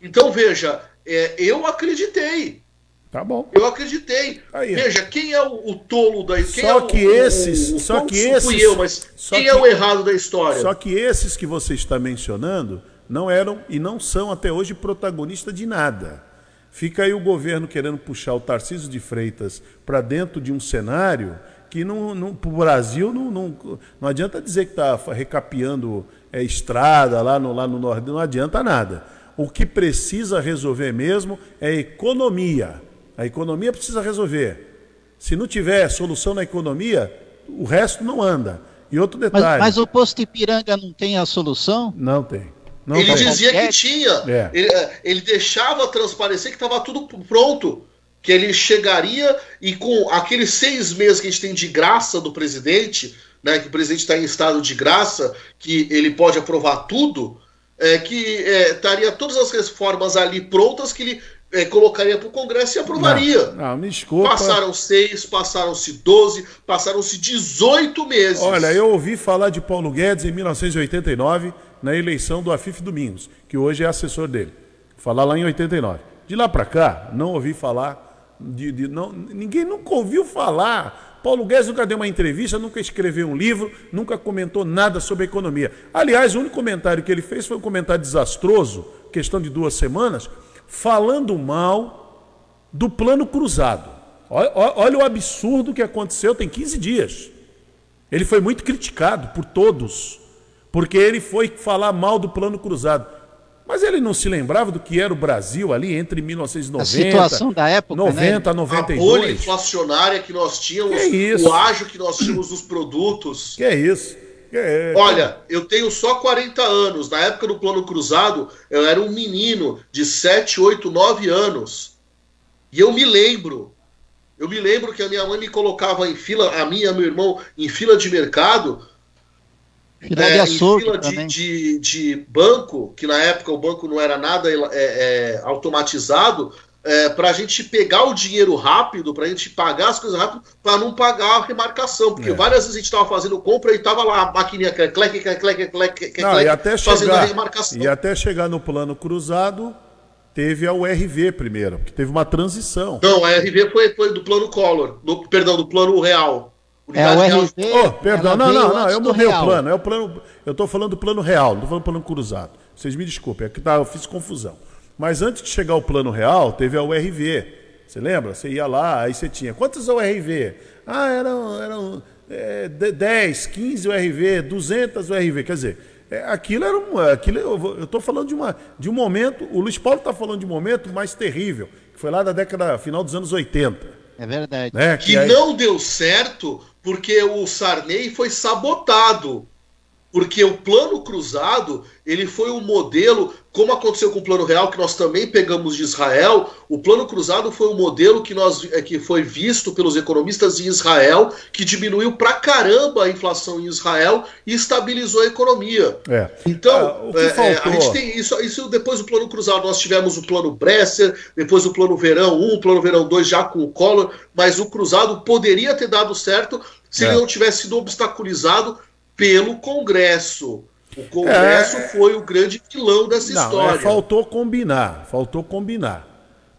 Então, veja, é, eu acreditei. Tá bom. Eu acreditei. Aí. Veja, quem é o, o tolo da história? Só que esses. O, o, só que esses. Fui eu, mas quem que, é o errado da história? Só que esses que você está mencionando não eram e não são até hoje protagonistas de nada. Fica aí o governo querendo puxar o Tarcísio de Freitas para dentro de um cenário que não, para o Brasil não, não, não adianta dizer que está recapeando é, estrada lá no, lá no Nordeste, não adianta nada. O que precisa resolver mesmo é a economia. A economia precisa resolver. Se não tiver solução na economia, o resto não anda. E outro detalhe. Mas, mas o posto Ipiranga não tem a solução? Não tem. Não ele dizia que tinha. É. Ele, é, ele, deixava transparecer que estava tudo pronto. Que ele chegaria e com aqueles seis meses que a gente tem de graça do presidente, né, que o presidente está em estado de graça, que ele pode aprovar tudo, é, que é, estaria todas as reformas ali prontas que ele é, colocaria para o Congresso e aprovaria. Não, não, me desculpa. Passaram seis, passaram-se doze, passaram-se 18 meses. Olha, eu ouvi falar de Paulo Guedes em 1989 na eleição do Afif Domingos, que hoje é assessor dele. Falar lá em 89. De lá para cá, não ouvi falar de, de, não, ninguém nunca ouviu falar. Paulo Guedes nunca deu uma entrevista, nunca escreveu um livro, nunca comentou nada sobre economia. Aliás, o único comentário que ele fez foi um comentário desastroso, questão de duas semanas, falando mal do plano cruzado. Olha, olha o absurdo que aconteceu, tem 15 dias. Ele foi muito criticado por todos porque ele foi falar mal do plano cruzado. Mas ele não se lembrava do que era o Brasil ali entre 1990, a situação da época, 90, né? 92. A bolha inflacionária que nós tínhamos, que o ágio que nós tínhamos nos produtos. Que é isso? Que é... Olha, eu tenho só 40 anos. Na época do plano cruzado, eu era um menino de 7, 8, 9 anos. E eu me lembro. Eu me lembro que a minha mãe me colocava em fila, a minha e meu irmão, em fila de mercado Fila é, de açougue fila de, de, de, banco, que na época o banco não era nada é, é, automatizado, é, para a gente pegar o dinheiro rápido, para a gente pagar as coisas rápido, para não pagar a remarcação. Porque é. várias vezes a gente estava fazendo compra e estava lá a maquininha clec, clec, clec, clec, clec, não, e até fazendo chegar, a remarcação. E até chegar no plano cruzado, teve a URV primeiro, que teve uma transição. Não, a URV foi, foi do plano Collor, do, perdão, do plano real. É o RV. Oh, perdão, não, não, não, eu mudei o plano. É o plano. Eu estou falando do plano real, não estou falando do plano cruzado. Vocês me desculpem, é que tá, eu fiz confusão. Mas antes de chegar ao plano real, teve a URV. Você lembra? Você ia lá, aí você tinha. Quantas URV? Ah, eram, eram é, 10, 15 URV, 200 URV. Quer dizer, é, aquilo era um. Aquilo, eu estou falando de, uma, de um momento. O Luiz Paulo está falando de um momento mais terrível, que foi lá da década, final dos anos 80. É verdade. Né? Que, que aí... não deu certo porque o Sarney foi sabotado. Porque o plano cruzado ele foi um modelo, como aconteceu com o plano real, que nós também pegamos de Israel, o plano cruzado foi um modelo que, nós, é, que foi visto pelos economistas em Israel, que diminuiu pra caramba a inflação em Israel e estabilizou a economia. É. Então, ah, é, é, a gente tem isso, isso depois do plano cruzado, nós tivemos o plano Bresser, depois o plano verão 1, o plano verão 2 já com o Collor, mas o cruzado poderia ter dado certo se ele é. não tivesse sido obstaculizado pelo Congresso. O Congresso é... foi o grande vilão dessa não, é, história. É, faltou combinar, faltou combinar.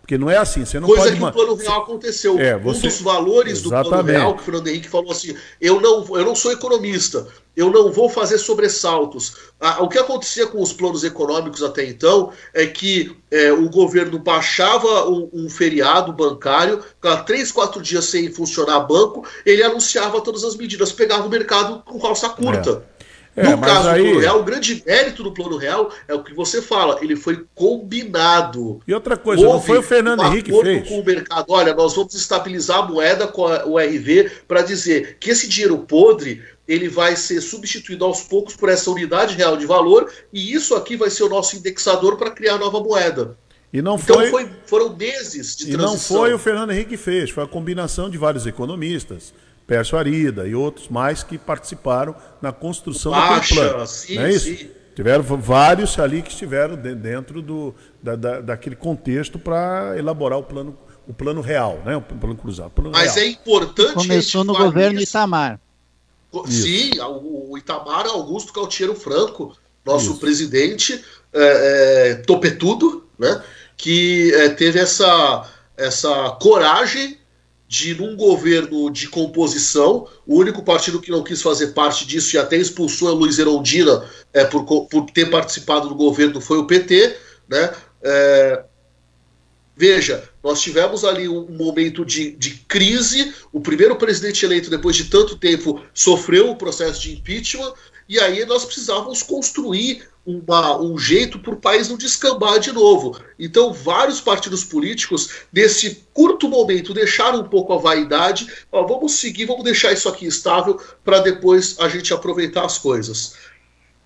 Porque não é assim, você não Coisa pode... que o Plano Real aconteceu. É, você... Um dos valores Exatamente. do Plano Real, que o Fernando Henrique falou assim, eu não, eu não sou economista, eu não vou fazer sobressaltos. Ah, o que acontecia com os planos econômicos até então é que é, o governo baixava um, um feriado bancário, cada três, quatro dias sem funcionar banco, ele anunciava todas as medidas, pegava o mercado com calça curta. É. É, no caso aí... do Plano Real, o grande mérito do Plano Real é o que você fala, ele foi combinado. E outra coisa, Houve não foi o Fernando um Henrique que fez. com o mercado, olha, nós vamos estabilizar a moeda com o RV para dizer que esse dinheiro podre ele vai ser substituído aos poucos por essa unidade real de valor e isso aqui vai ser o nosso indexador para criar nova moeda. E não então foi... foi... foram meses de transição. E não foi o Fernando Henrique que fez, foi a combinação de vários economistas Pércio Arida e outros mais que participaram na construção Baixa, do plano. Sim, não é isso? Sim. Tiveram vários ali que estiveram dentro do, da, da daquele contexto para elaborar o plano, o plano real, né? o plano cruzado. Plano Mas real. é importante. Começou no governo isso. Itamar. Sim, o Itamar Augusto Cautiero Franco, nosso isso. presidente, é, é, topetudo, né? que é, teve essa, essa coragem de num governo de composição, o único partido que não quis fazer parte disso e até expulsou a Luiz Erondina é, por, por ter participado do governo foi o PT, né? É, veja, nós tivemos ali um momento de, de crise, o primeiro presidente eleito depois de tanto tempo sofreu o processo de impeachment, e aí nós precisávamos construir uma, um jeito para o país não descambar de novo. Então, vários partidos políticos, nesse curto momento, deixaram um pouco a vaidade. Ó, vamos seguir, vamos deixar isso aqui estável para depois a gente aproveitar as coisas.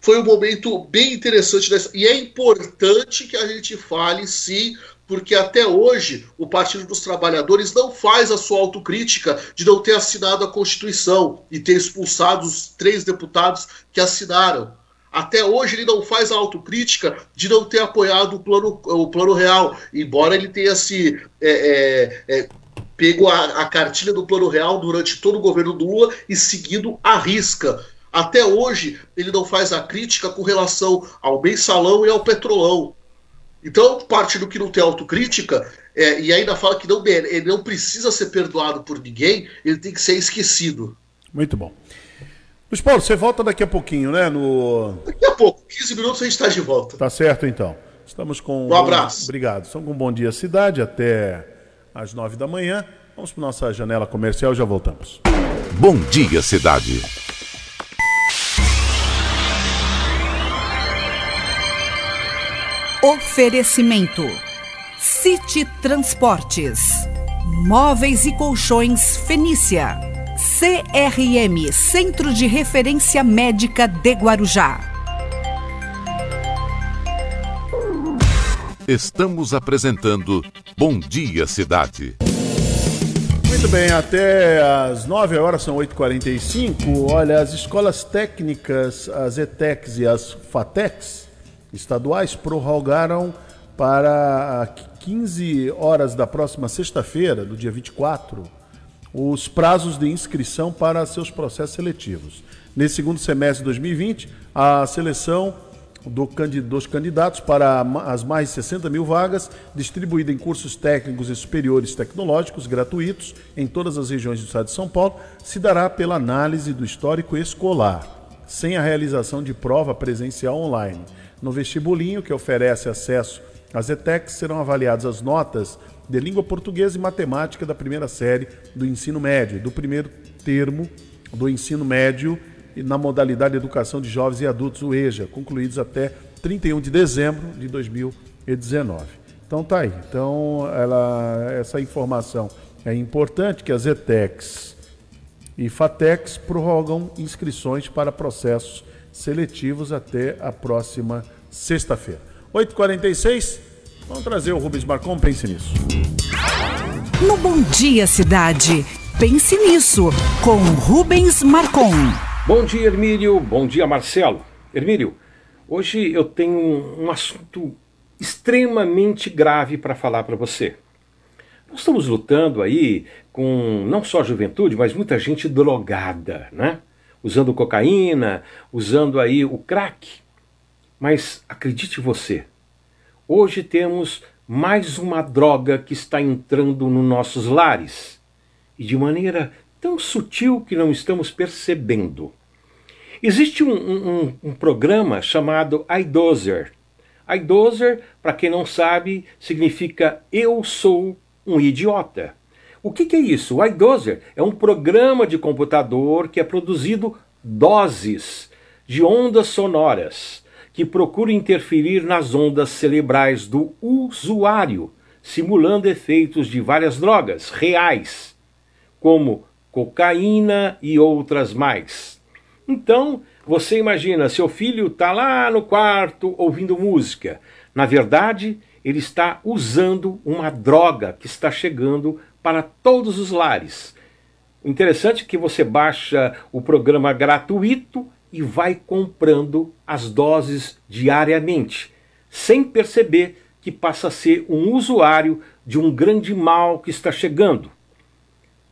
Foi um momento bem interessante dessa, e é importante que a gente fale, sim, porque até hoje o Partido dos Trabalhadores não faz a sua autocrítica de não ter assinado a Constituição e ter expulsado os três deputados que assinaram. Até hoje ele não faz a autocrítica de não ter apoiado o plano, o plano real, embora ele tenha se é, é, é, pego a, a cartilha do plano real durante todo o governo do Lula e seguido a risca. Até hoje ele não faz a crítica com relação ao mensalão e ao petrolão. Então, parte do que não tem autocrítica, é, e ainda fala que não, ele não precisa ser perdoado por ninguém, ele tem que ser esquecido. Muito bom. Luiz Paulo, você volta daqui a pouquinho, né? No... Daqui a pouco, 15 minutos a gente está de volta. Tá certo, então. Estamos com. Um abraço. Obrigado. Estamos com um Bom Dia Cidade até às 9 da manhã. Vamos para nossa janela comercial e já voltamos. Bom Dia Cidade. Oferecimento: City Transportes, Móveis e Colchões Fenícia. CRM Centro de Referência Médica de Guarujá. Estamos apresentando Bom Dia Cidade. Muito bem, até às 9 horas, são 8h45. Olha, as escolas técnicas, as ETECs e as FATECs estaduais prorrogaram para 15 horas da próxima sexta-feira, do dia 24, os prazos de inscrição para seus processos seletivos. Nesse segundo semestre de 2020, a seleção do, dos candidatos para as mais de 60 mil vagas, distribuída em cursos técnicos e superiores tecnológicos gratuitos em todas as regiões do estado de São Paulo, se dará pela análise do histórico escolar, sem a realização de prova presencial online. No vestibulinho, que oferece acesso às ETECs, serão avaliadas as notas de língua portuguesa e matemática da primeira série do ensino médio, do primeiro termo do ensino médio na modalidade de educação de jovens e adultos, o EJA, concluídos até 31 de dezembro de 2019. Então tá aí. Então ela, essa informação é importante que as ETECs e FATECs prorrogam inscrições para processos seletivos até a próxima sexta-feira. 8h46, vamos trazer o Rubens Marcon, pense nisso. No Bom Dia Cidade, pense nisso, com Rubens Marcon. Bom dia, Hermílio. Bom dia, Marcelo. Hermílio, hoje eu tenho um assunto extremamente grave para falar para você. Nós estamos lutando aí com não só a juventude, mas muita gente drogada, né? Usando cocaína, usando aí o crack. Mas acredite você, hoje temos mais uma droga que está entrando nos nossos lares e de maneira tão sutil que não estamos percebendo. Existe um, um, um programa chamado iDozer. iDozer, para quem não sabe, significa Eu Sou um Idiota. O que, que é isso? O iDozer é um programa de computador que é produzido doses de ondas sonoras que procura interferir nas ondas cerebrais do usuário, simulando efeitos de várias drogas reais, como cocaína e outras mais. Então, você imagina, seu filho está lá no quarto ouvindo música. Na verdade, ele está usando uma droga que está chegando para todos os lares. Interessante que você baixa o programa gratuito e vai comprando as doses diariamente, sem perceber que passa a ser um usuário de um grande mal que está chegando.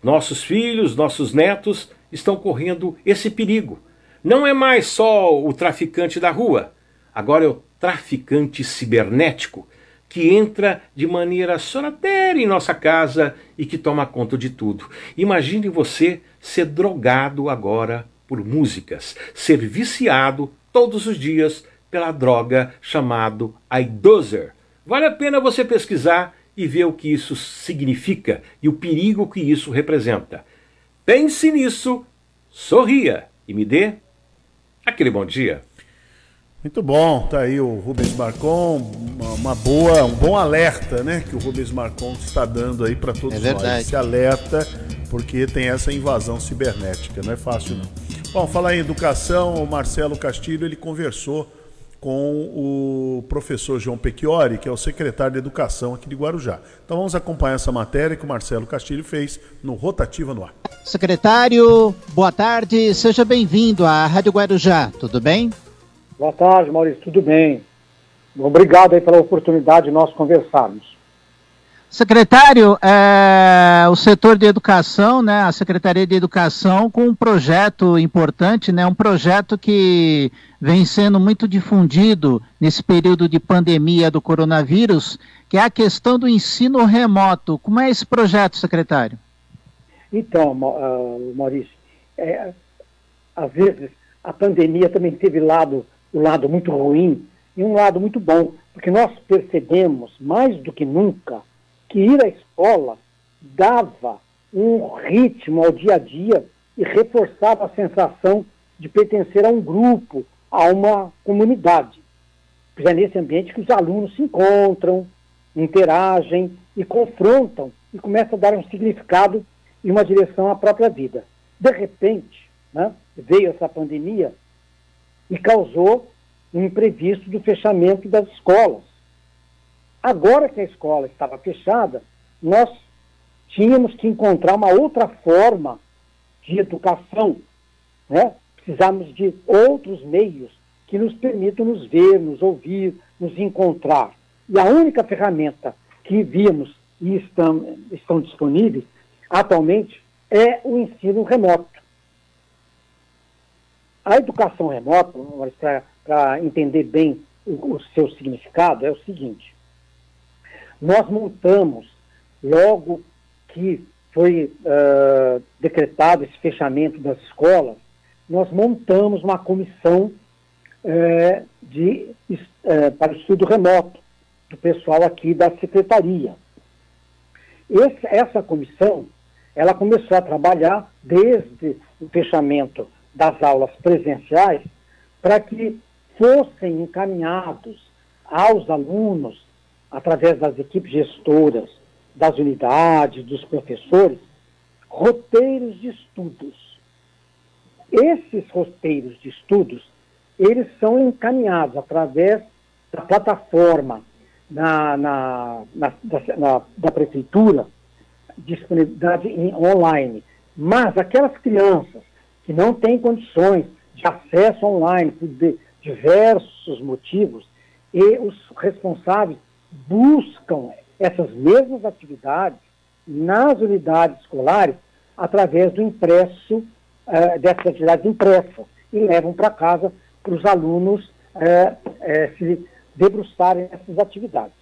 Nossos filhos, nossos netos estão correndo esse perigo. Não é mais só o traficante da rua, agora é o traficante cibernético que entra de maneira sorrateira em nossa casa e que toma conta de tudo. Imagine você ser drogado agora por músicas, ser viciado todos os dias pela droga chamado iDozer. Vale a pena você pesquisar e ver o que isso significa e o perigo que isso representa. Pense nisso, sorria e me dê aquele bom dia. Muito bom, tá aí o Rubens Marcon, uma, uma, boa, um bom alerta, né, que o Rubens Marcon está dando aí para todos é nós. Esse alerta, porque tem essa invasão cibernética, não é fácil não. Bom, falar em educação, o Marcelo Castilho, ele conversou com o professor João Pecchiori, que é o secretário de Educação aqui de Guarujá. Então vamos acompanhar essa matéria que o Marcelo Castilho fez no Rotativa no Ar. Secretário, boa tarde, seja bem-vindo à Rádio Guarujá, tudo bem? Boa tarde, Maurício, tudo bem? Obrigado aí pela oportunidade de nós conversarmos. Secretário, é, o setor de educação, né, a Secretaria de Educação, com um projeto importante, né, um projeto que vem sendo muito difundido nesse período de pandemia do coronavírus, que é a questão do ensino remoto. Como é esse projeto, secretário? Então, uh, Maurício, é, às vezes a pandemia também teve lado o lado muito ruim e um lado muito bom, porque nós percebemos mais do que nunca que ir à escola dava um ritmo ao dia a dia e reforçava a sensação de pertencer a um grupo, a uma comunidade. É nesse ambiente que os alunos se encontram, interagem e confrontam e começam a dar um significado e uma direção à própria vida. De repente, né, veio essa pandemia e causou um imprevisto do fechamento das escolas. Agora que a escola estava fechada, nós tínhamos que encontrar uma outra forma de educação, né? Precisamos de outros meios que nos permitam nos ver, nos ouvir, nos encontrar. E a única ferramenta que vimos e estão, estão disponíveis atualmente é o ensino remoto. A educação remota, para entender bem o, o seu significado, é o seguinte: nós montamos, logo que foi uh, decretado esse fechamento das escolas, nós montamos uma comissão uh, de, uh, para estudo remoto do pessoal aqui da secretaria. Esse, essa comissão, ela começou a trabalhar desde o fechamento das aulas presenciais para que fossem encaminhados aos alunos, através das equipes gestoras, das unidades, dos professores, roteiros de estudos. Esses roteiros de estudos eles são encaminhados através da plataforma na, na, na, na da prefeitura, disponibilidade em, online. Mas aquelas crianças que não têm condições de acesso online por de, diversos motivos, e os responsáveis buscam essas mesmas atividades nas unidades escolares através do impresso, uh, dessas atividades impressas, e levam para casa para os alunos uh, uh, se debruçarem nessas atividades.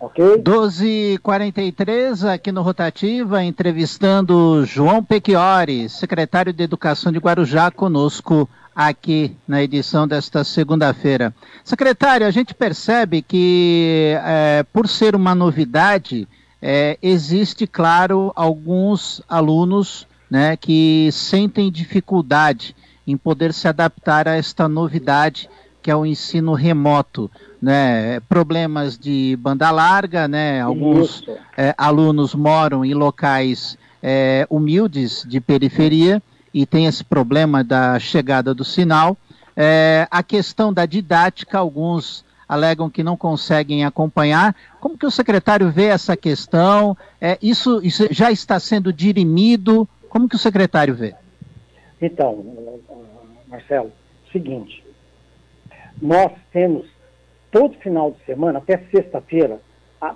Ok? 12h43, aqui no Rotativa, entrevistando João Pechiori, secretário de Educação de Guarujá, conosco aqui na edição desta segunda-feira. Secretário, a gente percebe que, é, por ser uma novidade, é, existe, claro, alguns alunos né, que sentem dificuldade em poder se adaptar a esta novidade que é o ensino remoto, né? Problemas de banda larga, né? Alguns é, alunos moram em locais é, humildes de periferia e tem esse problema da chegada do sinal. É, a questão da didática, alguns alegam que não conseguem acompanhar. Como que o secretário vê essa questão? É, isso, isso já está sendo dirimido? Como que o secretário vê? Então, Marcelo, seguinte, nós temos todo final de semana, até sexta-feira,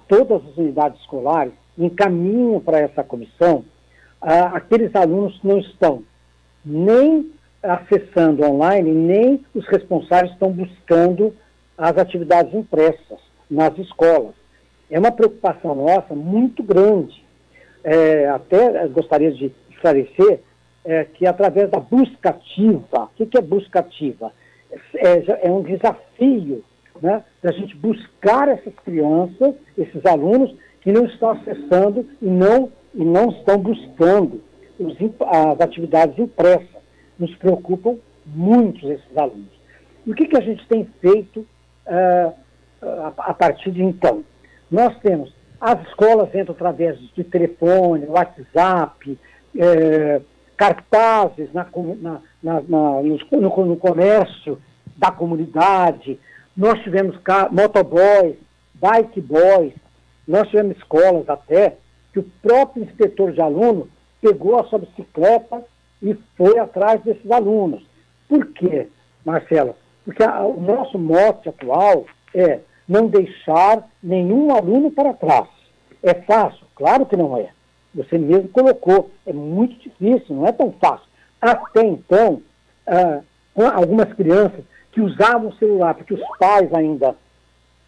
todas as unidades escolares encaminham para essa comissão aqueles alunos que não estão nem acessando online, nem os responsáveis estão buscando as atividades impressas nas escolas. É uma preocupação nossa muito grande. É, até gostaria de esclarecer é, que através da busca ativa, o que, que é busca ativa? É, é um desafio né, da gente buscar essas crianças, esses alunos que não estão acessando e não, e não estão buscando os, as atividades impressas. Nos preocupam muito esses alunos. E o que, que a gente tem feito uh, a, a, partir de então? Nós temos, as escolas entram através de telefone, WhatsApp, eh, cartazes na, na, na, no, no, comércio da comunidade, nós tivemos motoboys, bike boys, nós tivemos escolas até que o próprio inspetor de aluno pegou a sua bicicleta e foi atrás desses alunos. Por quê, Marcela? Porque a, o nosso mote atual é não deixar nenhum aluno para trás. É fácil? Claro que não é. Você mesmo colocou. É muito difícil, não é tão fácil. Até então, ah, algumas crianças que usavam o celular, porque os pais ainda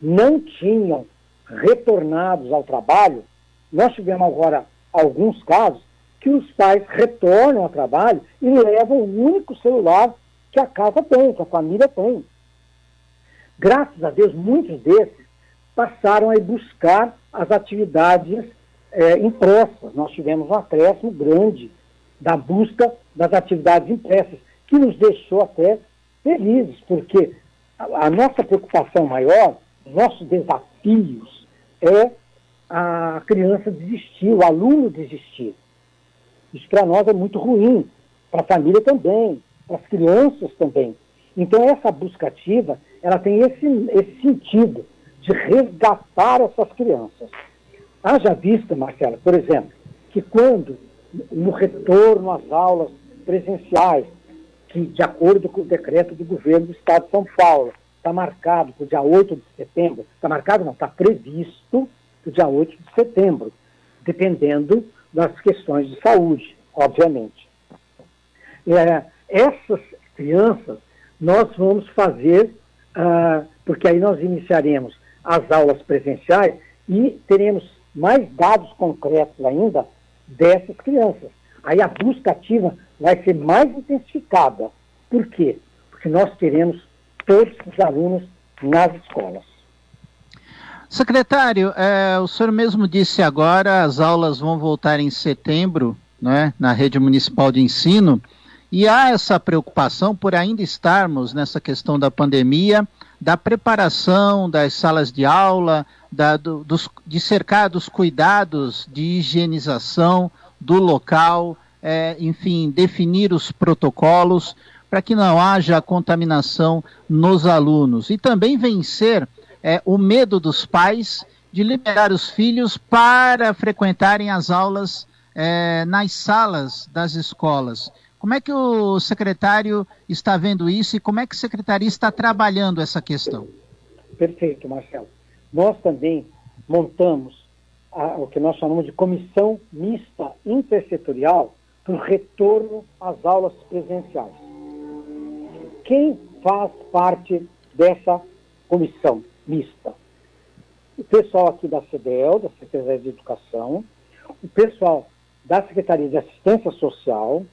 não tinham retornados ao trabalho, nós tivemos agora alguns casos que os pais retornam ao trabalho e levam o único celular que a casa tem, que a família tem. Graças a Deus, muitos desses passaram a ir buscar as atividades é, impressas. Nós tivemos um acréscimo grande da busca das atividades impressas, que nos deixou até felizes, porque a, a nossa preocupação maior, nossos desafios, é a criança desistir, o aluno desistir. Isso para nós é muito ruim, para a família também, para as crianças também. Então essa busca ativa, ela tem esse, esse sentido de resgatar essas crianças. Haja vista, Marcela, por exemplo, que quando no retorno às aulas presenciais, que, de acordo com o decreto do governo do Estado de São Paulo, está marcado para o dia 8 de setembro, está marcado não, está previsto para o dia 8 de setembro, dependendo das questões de saúde, obviamente. É, essas crianças nós vamos fazer, ah, porque aí nós iniciaremos as aulas presenciais e teremos mais dados concretos ainda dessas crianças. Aí a busca ativa vai ser mais intensificada. Por quê? Porque nós teremos todos os alunos nas escolas. Secretário, é, o senhor mesmo disse agora, as aulas vão voltar em setembro, né, na rede municipal de ensino, e há essa preocupação por ainda estarmos nessa questão da pandemia, da preparação das salas de aula, da, do, dos, de cercar dos cuidados de higienização do local, é, enfim, definir os protocolos, para que não haja contaminação nos alunos. E também vencer é, o medo dos pais de liberar os filhos para frequentarem as aulas é, nas salas das escolas. Como é que o secretário está vendo isso e como é que a secretaria está trabalhando essa questão? Perfeito, Marcelo. Nós também montamos a, o que nós chamamos de comissão mista intersetorial para o retorno às aulas presenciais. Quem faz parte dessa comissão mista? O pessoal aqui da CDL, da Secretaria de Educação, o pessoal da Secretaria de Assistência Social, o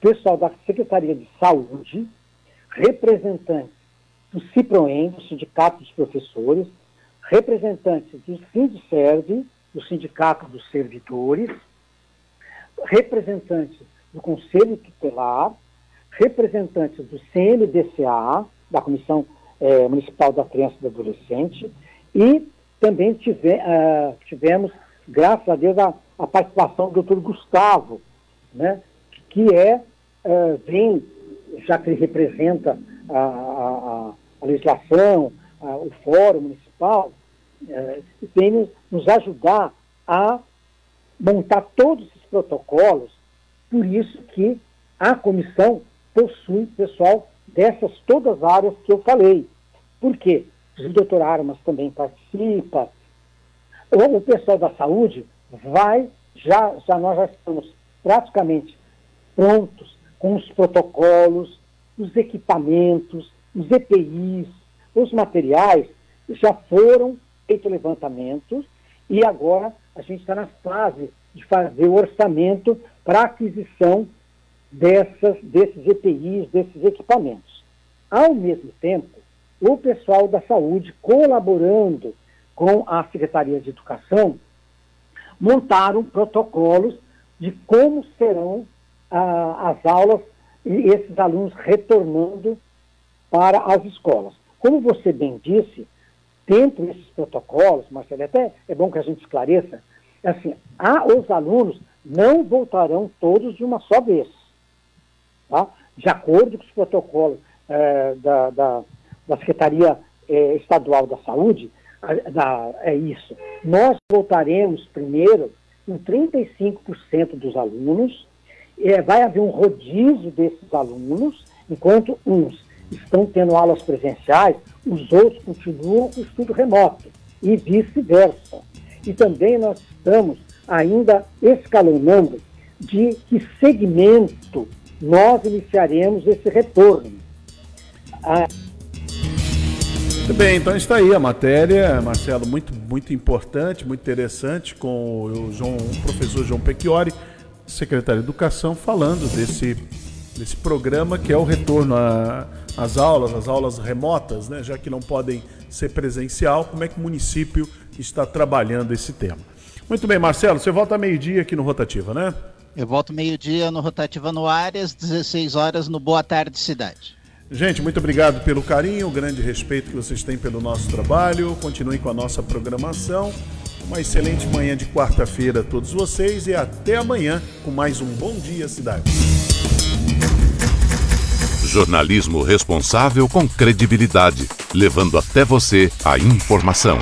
pessoal da Secretaria de Saúde, representantes do CIPROEM, do Sindicato dos Professores, representantes do SINDSERV, do Sindicato dos Servidores, representantes do Conselho Tutelar, representantes do CMDCA, da Comissão eh, Municipal da Criança e do Adolescente, e também tive, uh, tivemos, graças a Deus, a, a, participação do doutor Gustavo, né, que é, uh, vem, já que ele representa a, a, a legislação, o fórum municipal, vem nos, nos ajudar a montar todos esses protocolos, por isso que a comissão possui pessoal dessas todas as áreas que eu falei. Por quê? O doutor Armas também participa. O, o pessoal da saúde vai, já, já nós já estamos praticamente prontos com os protocolos, os equipamentos, os EPIs, os materiais, já foram feitos levantamentos e agora a gente está na fase de fazer o orçamento para aquisição dessas, desses EPIs, desses equipamentos. Ao mesmo tempo, o pessoal da saúde, colaborando com a Secretaria de Educação, montaram protocolos de como serão ah, as aulas e esses alunos retornando para as escolas. Como você bem disse, dentro desses protocolos, Marcelo, até é bom que a gente esclareça, é assim, os alunos não voltarão todos de uma só vez. Tá? De acordo com os protocolos eh, da, da, da Secretaria eh, Estadual da Saúde, da, é isso. Nós voltaremos primeiro com 35% dos alunos, eh, vai haver um rodízio desses alunos, enquanto uns estão tendo aulas presenciais, os outros continuam com estudo remoto, e vice-versa. E também nós estamos ainda escalonando de que segmento nós iniciaremos esse retorno. Ah, muito bem, então está aí a matéria, Marcelo, muito, muito importante, muito interessante, com o, João, o professor João Pecchiori, secretário de Educação, falando desse, desse programa que é o retorno às aulas, às aulas remotas, né, já que não podem ser presencial, como é que o município está trabalhando esse tema. Muito bem, Marcelo, você volta meio-dia aqui no Rotativa, né? Eu volto meio-dia no Rotativa no Áreas, 16 horas no Boa Tarde Cidade. Gente, muito obrigado pelo carinho, o grande respeito que vocês têm pelo nosso trabalho. Continuem com a nossa programação. Uma excelente manhã de quarta-feira a todos vocês e até amanhã com mais um Bom Dia Cidade. Jornalismo responsável com credibilidade, levando até você a informação.